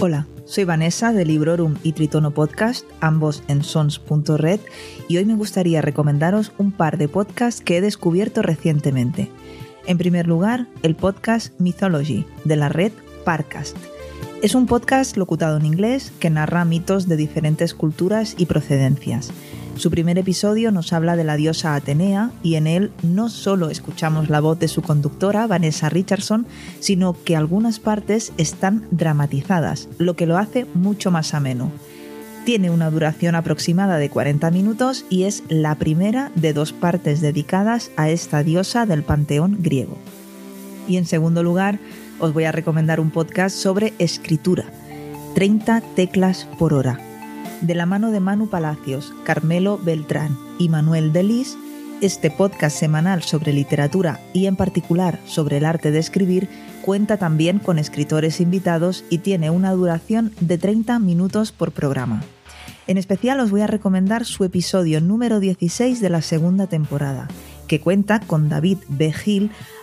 Hola, soy Vanessa de Librorum y Tritono Podcast, ambos en sons.red, y hoy me gustaría recomendaros un par de podcasts que he descubierto recientemente. En primer lugar, el podcast Mythology de la red Parcast es un podcast locutado en inglés que narra mitos de diferentes culturas y procedencias. Su primer episodio nos habla de la diosa Atenea y en él no solo escuchamos la voz de su conductora, Vanessa Richardson, sino que algunas partes están dramatizadas, lo que lo hace mucho más ameno. Tiene una duración aproximada de 40 minutos y es la primera de dos partes dedicadas a esta diosa del panteón griego. Y en segundo lugar, os voy a recomendar un podcast sobre escritura, 30 teclas por hora. De la mano de Manu Palacios, Carmelo Beltrán y Manuel Delis, este podcast semanal sobre literatura y en particular sobre el arte de escribir cuenta también con escritores invitados y tiene una duración de 30 minutos por programa. En especial os voy a recomendar su episodio número 16 de la segunda temporada, que cuenta con David B.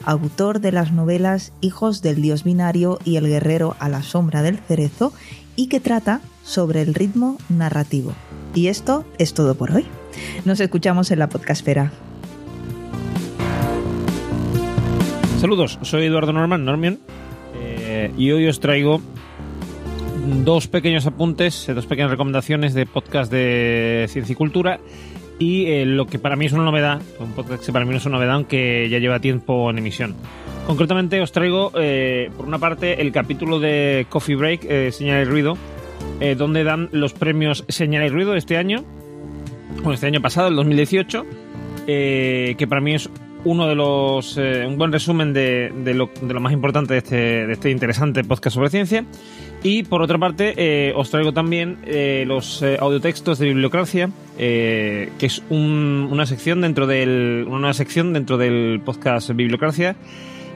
Autor de las novelas Hijos del Dios Binario y El Guerrero a la Sombra del Cerezo, y que trata sobre el ritmo narrativo. Y esto es todo por hoy. Nos escuchamos en la podcastfera. Saludos, soy Eduardo Norman, Normion, eh, y hoy os traigo dos pequeños apuntes, dos pequeñas recomendaciones de podcast de ciencia y cultura y eh, lo que para mí es una novedad, un podcast que para mí no es una novedad, aunque ya lleva tiempo en emisión. Concretamente os traigo, eh, por una parte, el capítulo de Coffee Break, Señal y Ruido, donde dan los premios Señal y Ruido de este año, bueno, este año pasado, el 2018, que para mí es uno de los un buen resumen de, lo, más importante de este, de este interesante podcast sobre ciencia. Y por otra parte, eh, os traigo también eh, los eh, audiotextos de Bibliocracia, que es un, una sección dentro del una sección dentro del podcast Bibliocracia,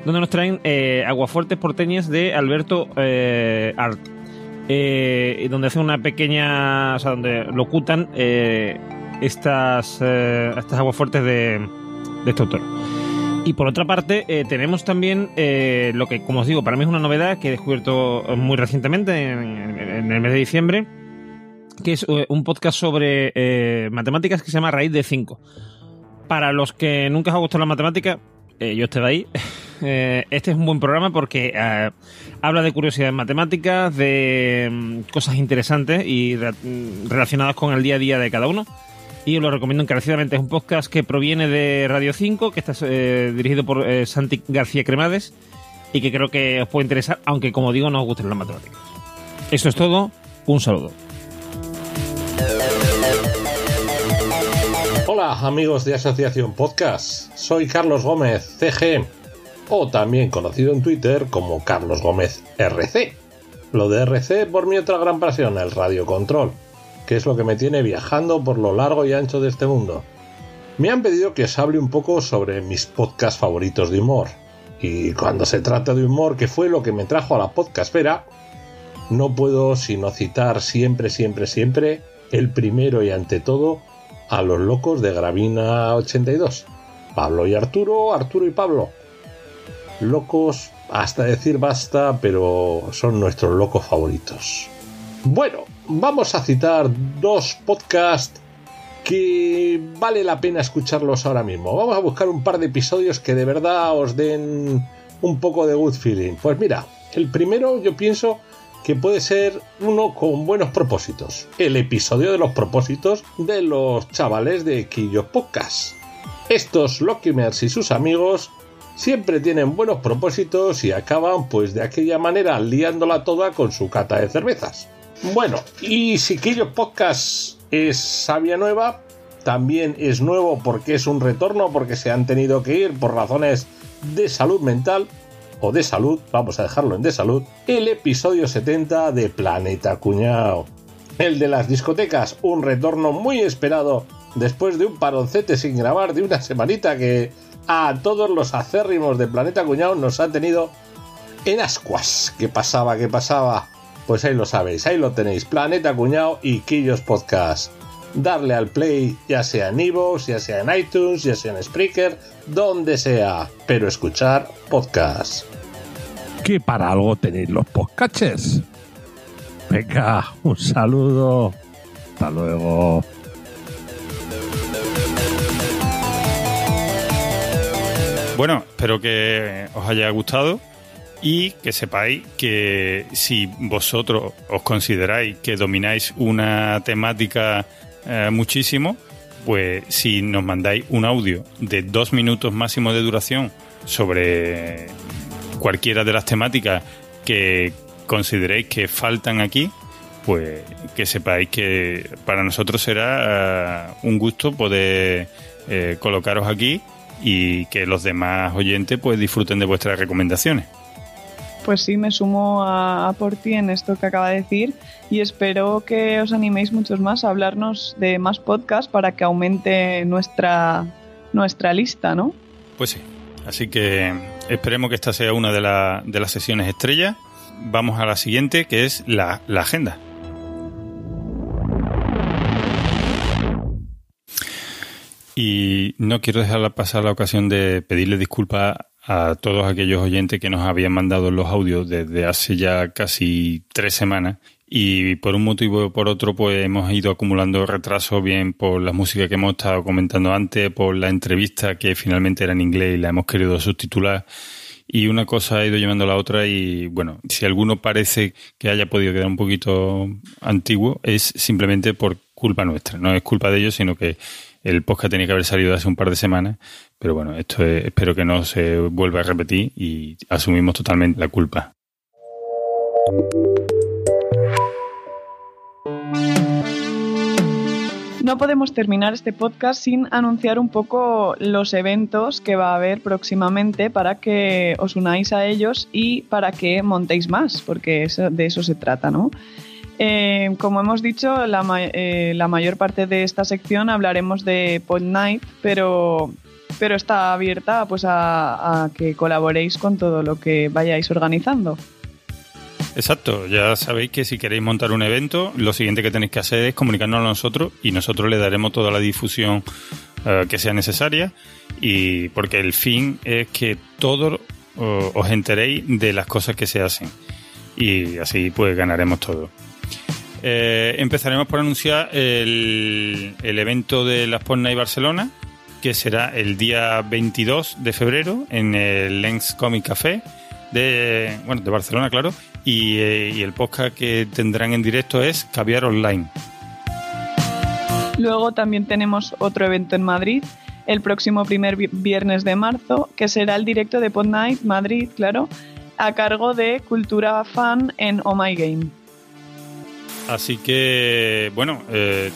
donde nos traen aguafuertes porteñas de Alberto Art, donde hacen una pequeña, o sea, donde locutan estas estas aguafuertes de este autor. Y por otra parte, eh, tenemos también eh, lo que, como os digo, para mí es una novedad que he descubierto muy recientemente, en, el mes de diciembre, que es eh, un podcast sobre matemáticas que se llama Raíz de 5. Para los que nunca os ha gustado la matemática, yo estoy ahí. [LAUGHS] este es un buen programa porque habla de curiosidades matemáticas, de mm, cosas interesantes y relacionadas con el día a día de cada uno y os lo recomiendo encarecidamente. Es un podcast que proviene de Radio 5, que está eh, dirigido por eh, Santi García Cremades y que creo que os puede interesar, aunque como digo no os gusten las matemáticas. Eso es todo, un saludo. Hola amigos de Asociación Podcast, soy Carlos Gómez, CG, o también conocido en Twitter como Carlos Gómez RC. Lo de RC por mi otra gran pasión, el radio control que es lo que me tiene viajando por lo largo y ancho de este mundo. Me han pedido que os hable un poco sobre mis podcasts favoritos de humor. Y cuando se trata de humor, que fue lo que me trajo a la podcastfera, no puedo sino citar siempre, siempre, siempre el primero y ante todo a los locos de Gravina 82. Pablo y Arturo, Arturo y Pablo. Locos hasta decir basta, pero son nuestros locos favoritos. Bueno, vamos a citar dos podcasts que vale la pena escucharlos ahora mismo. Vamos a buscar un par de episodios que de verdad os den un poco de good feeling. Pues mira, el primero yo pienso que puede ser uno con buenos propósitos. El episodio de los propósitos de los chavales de Quillo Podcast. Estos Lockymers y sus amigos siempre tienen buenos propósitos y acaban pues de aquella manera liándola toda con su cata de cervezas. Bueno, y si Quillo Podcast es sabia nueva, también es nuevo porque es un retorno, porque se han tenido que ir por razones de salud mental o de salud, vamos a dejarlo en de salud, el episodio 70 de Planeta Cuñao. El de las discotecas, un retorno muy esperado después de un paroncete sin grabar de una semanita que a todos los acérrimos de Planeta Cuñao nos ha tenido en ascuas. ¿Qué pasaba? ¿Qué pasaba? Pues ahí lo sabéis, ahí lo tenéis, Planeta Cuñado y Quillos Podcast. Darle al play, ya sea en Evox, ya sea en iTunes, ya sea en Spreaker, donde sea, pero escuchar podcast. Que para algo tenéis los podcasts. Venga, un saludo. Hasta luego. Bueno, espero que os haya gustado y que sepáis que si vosotros os consideráis que domináis una temática eh, muchísimo, pues si nos mandáis un audio de dos minutos máximo de duración sobre cualquiera de las temáticas que consideréis que faltan aquí, pues que sepáis que para nosotros será eh, un gusto poder eh, colocaros aquí y que los demás oyentes pues disfruten de vuestras recomendaciones pues sí, me sumo a, a por ti en esto que acaba de decir y espero que os animéis muchos más a hablarnos de más podcasts para que aumente nuestra, nuestra lista, ¿no? Pues sí, así que esperemos que esta sea una de, la, de las sesiones estrella. Vamos a la siguiente, que es la, la agenda. Y no quiero dejar pasar la ocasión de pedirle disculpas a todos aquellos oyentes que nos habían mandado los audios desde hace ya casi tres semanas y por un motivo o por otro pues hemos ido acumulando retraso bien por la música que hemos estado comentando antes, por la entrevista que finalmente era en inglés y la hemos querido subtitular. Y una cosa ha ido llevando a la otra y bueno, si alguno parece que haya podido quedar un poquito antiguo es simplemente por culpa nuestra, no es culpa de ellos sino que el podcast tenía que haber salido hace un par de semanas, pero bueno, esto espero que no se vuelva a repetir y asumimos totalmente la culpa. No podemos terminar este podcast sin anunciar un poco los eventos que va a haber próximamente para que os unáis a ellos y para que montéis más, porque de eso se trata, ¿no? Eh, como hemos dicho, la, eh, la, mayor parte de esta sección hablaremos de Pod Night, pero, está abierta pues, a, a que colaboréis con todo lo que vayáis organizando. Exacto, ya sabéis que si queréis montar un evento, lo siguiente que tenéis que hacer es comunicarnos a nosotros y nosotros le daremos toda la difusión eh, que sea necesaria y porque el fin es que todos os enteréis de las cosas que se hacen y así pues ganaremos todo. Eh, empezaremos por anunciar el, evento de las Porna y Barcelona, que será el día 22 de febrero en el Lens Comic Café de, Barcelona, claro, eh, y, el podcast que tendrán en directo es Caviar Online. Luego también tenemos otro evento en Madrid el próximo primer viernes de marzo, que será el directo de Pod Night Madrid, claro, a cargo de Cultura Fan en Oh My Game. Así que, bueno, eh,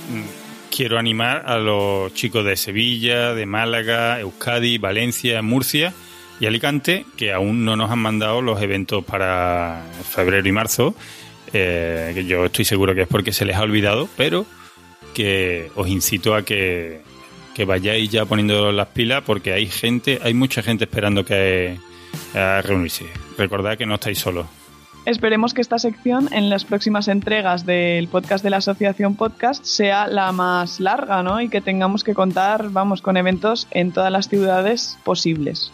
quiero animar a los chicos de Sevilla, de Málaga, Euskadi, Valencia, Murcia y Alicante, que aún no nos han mandado los eventos para febrero y marzo, eh, que yo estoy seguro que es porque se les ha olvidado, pero que os incito a que, vayáis ya poniendo las pilas porque hay gente, hay mucha gente esperando que a reunirse. Recordad que no estáis solos. Esperemos que esta sección en las próximas entregas del podcast de la Asociación Podcast sea la más larga, ¿no? Y que tengamos que contar, vamos, con eventos en todas las ciudades posibles.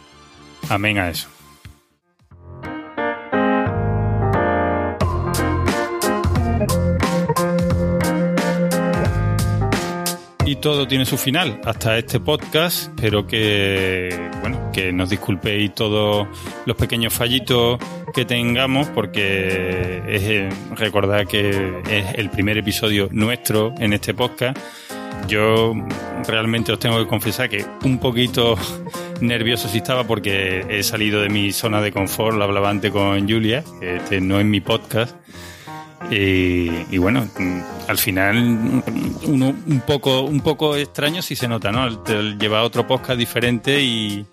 Amén a eso. Y todo tiene su final hasta este podcast. Espero que, bueno, que nos disculpéis todos los pequeños fallitos que tengamos, porque es eh, recordar que es el primer episodio nuestro en este podcast. Yo realmente os tengo que confesar que un poquito [LAUGHS] nervioso sí estaba porque he salido de mi zona de confort, lo hablaba antes con Julia, este no es mi podcast. Y, bueno, al final uno un poco, un poco extraño si se nota, ¿no? Lleva otro podcast diferente y,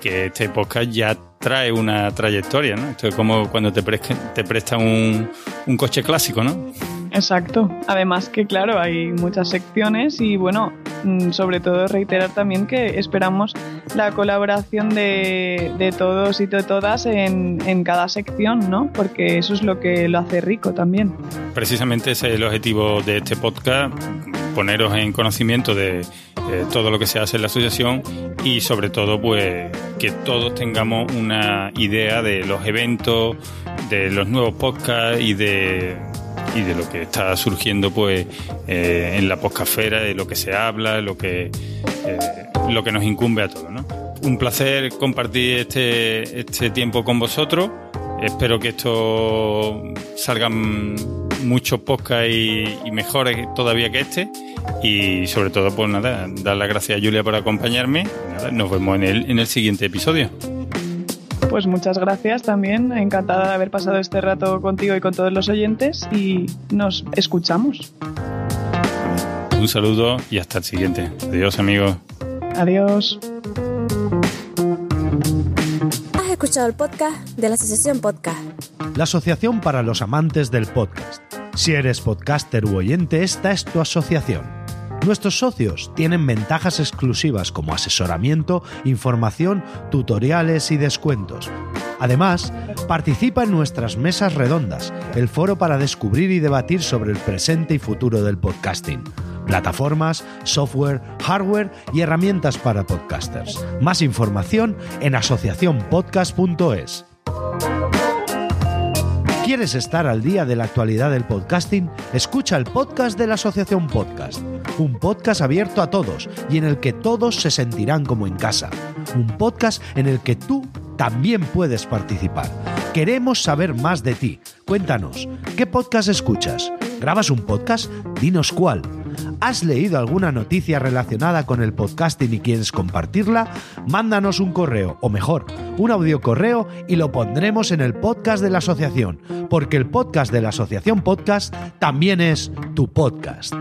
que este podcast ya trae una trayectoria, ¿no? Esto es como cuando te, te prestan un, un coche clásico, ¿no? Exacto. Además que, claro, hay muchas secciones y, bueno, sobre todo reiterar también que esperamos la colaboración de, todos y de todas en, en, cada sección, ¿no? Porque eso es lo que lo hace rico también. Precisamente ese es el objetivo de este podcast, poneros en conocimiento de, todo lo que se hace en la asociación y sobre todo pues que todos tengamos una idea de los eventos, de los nuevos podcasts y de y de lo que está surgiendo pues eh, en la poscafera, de lo que se habla, lo que, eh, lo que nos incumbe a todos. ¿no? Un placer compartir este, este tiempo con vosotros. Espero que esto salgan muchos podcasts y, mejores todavía que este. Y sobre todo, pues nada, dar las gracias a Julia por acompañarme. nos vemos en el, en el siguiente episodio. Pues muchas gracias también, encantada de haber pasado este rato contigo y con todos los oyentes y nos escuchamos. Un saludo y hasta el siguiente. Adiós amigos. Adiós. Has escuchado el podcast de la Asociación Podcast. La Asociación para los Amantes del Podcast. Si eres podcaster u oyente, esta es tu asociación. Nuestros socios tienen ventajas exclusivas como asesoramiento, información, tutoriales y descuentos. Además, participa en nuestras mesas redondas, el foro para descubrir y debatir sobre el presente y futuro del podcasting. plataformas, software, hardware y herramientas para podcasters. Más información en asociacionpodcast.es. ¿Quieres estar al día de la actualidad del podcasting? Escucha el podcast de la Asociación Podcast, un podcast abierto a todos y en el que todos se sentirán como en casa, un podcast en el que tú también puedes participar. Queremos saber más de ti. Cuéntanos, ¿qué podcast escuchas? ¿Grabas un podcast? Dinos cuál. ¿Has leído alguna noticia relacionada con el podcasting y quieres compartirla? Mándanos un correo, o mejor, un audio correo y lo pondremos en el podcast de la asociación, porque el podcast de la asociación podcast también es tu podcast.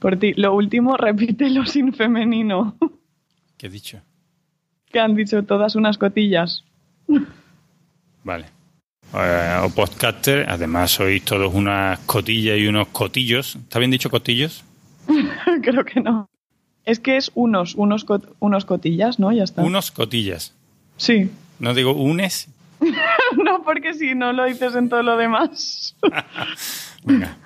Por ti, lo último, repítelo [LAUGHS] sin femenino. ¿Qué he dicho? Que han dicho todas unas cotillas. Vale. Eh, o podcaster, además sois todos unas cotillas y unos cotillos. ¿Está bien dicho cotillos? [LAUGHS] Creo que no. Es que es unos, unos, cot- unos cotillas, ¿no? Ya está. Unos cotillas. Sí. No digo unes. [LAUGHS] no, porque si no lo dices en todo lo demás. [LAUGHS] Venga.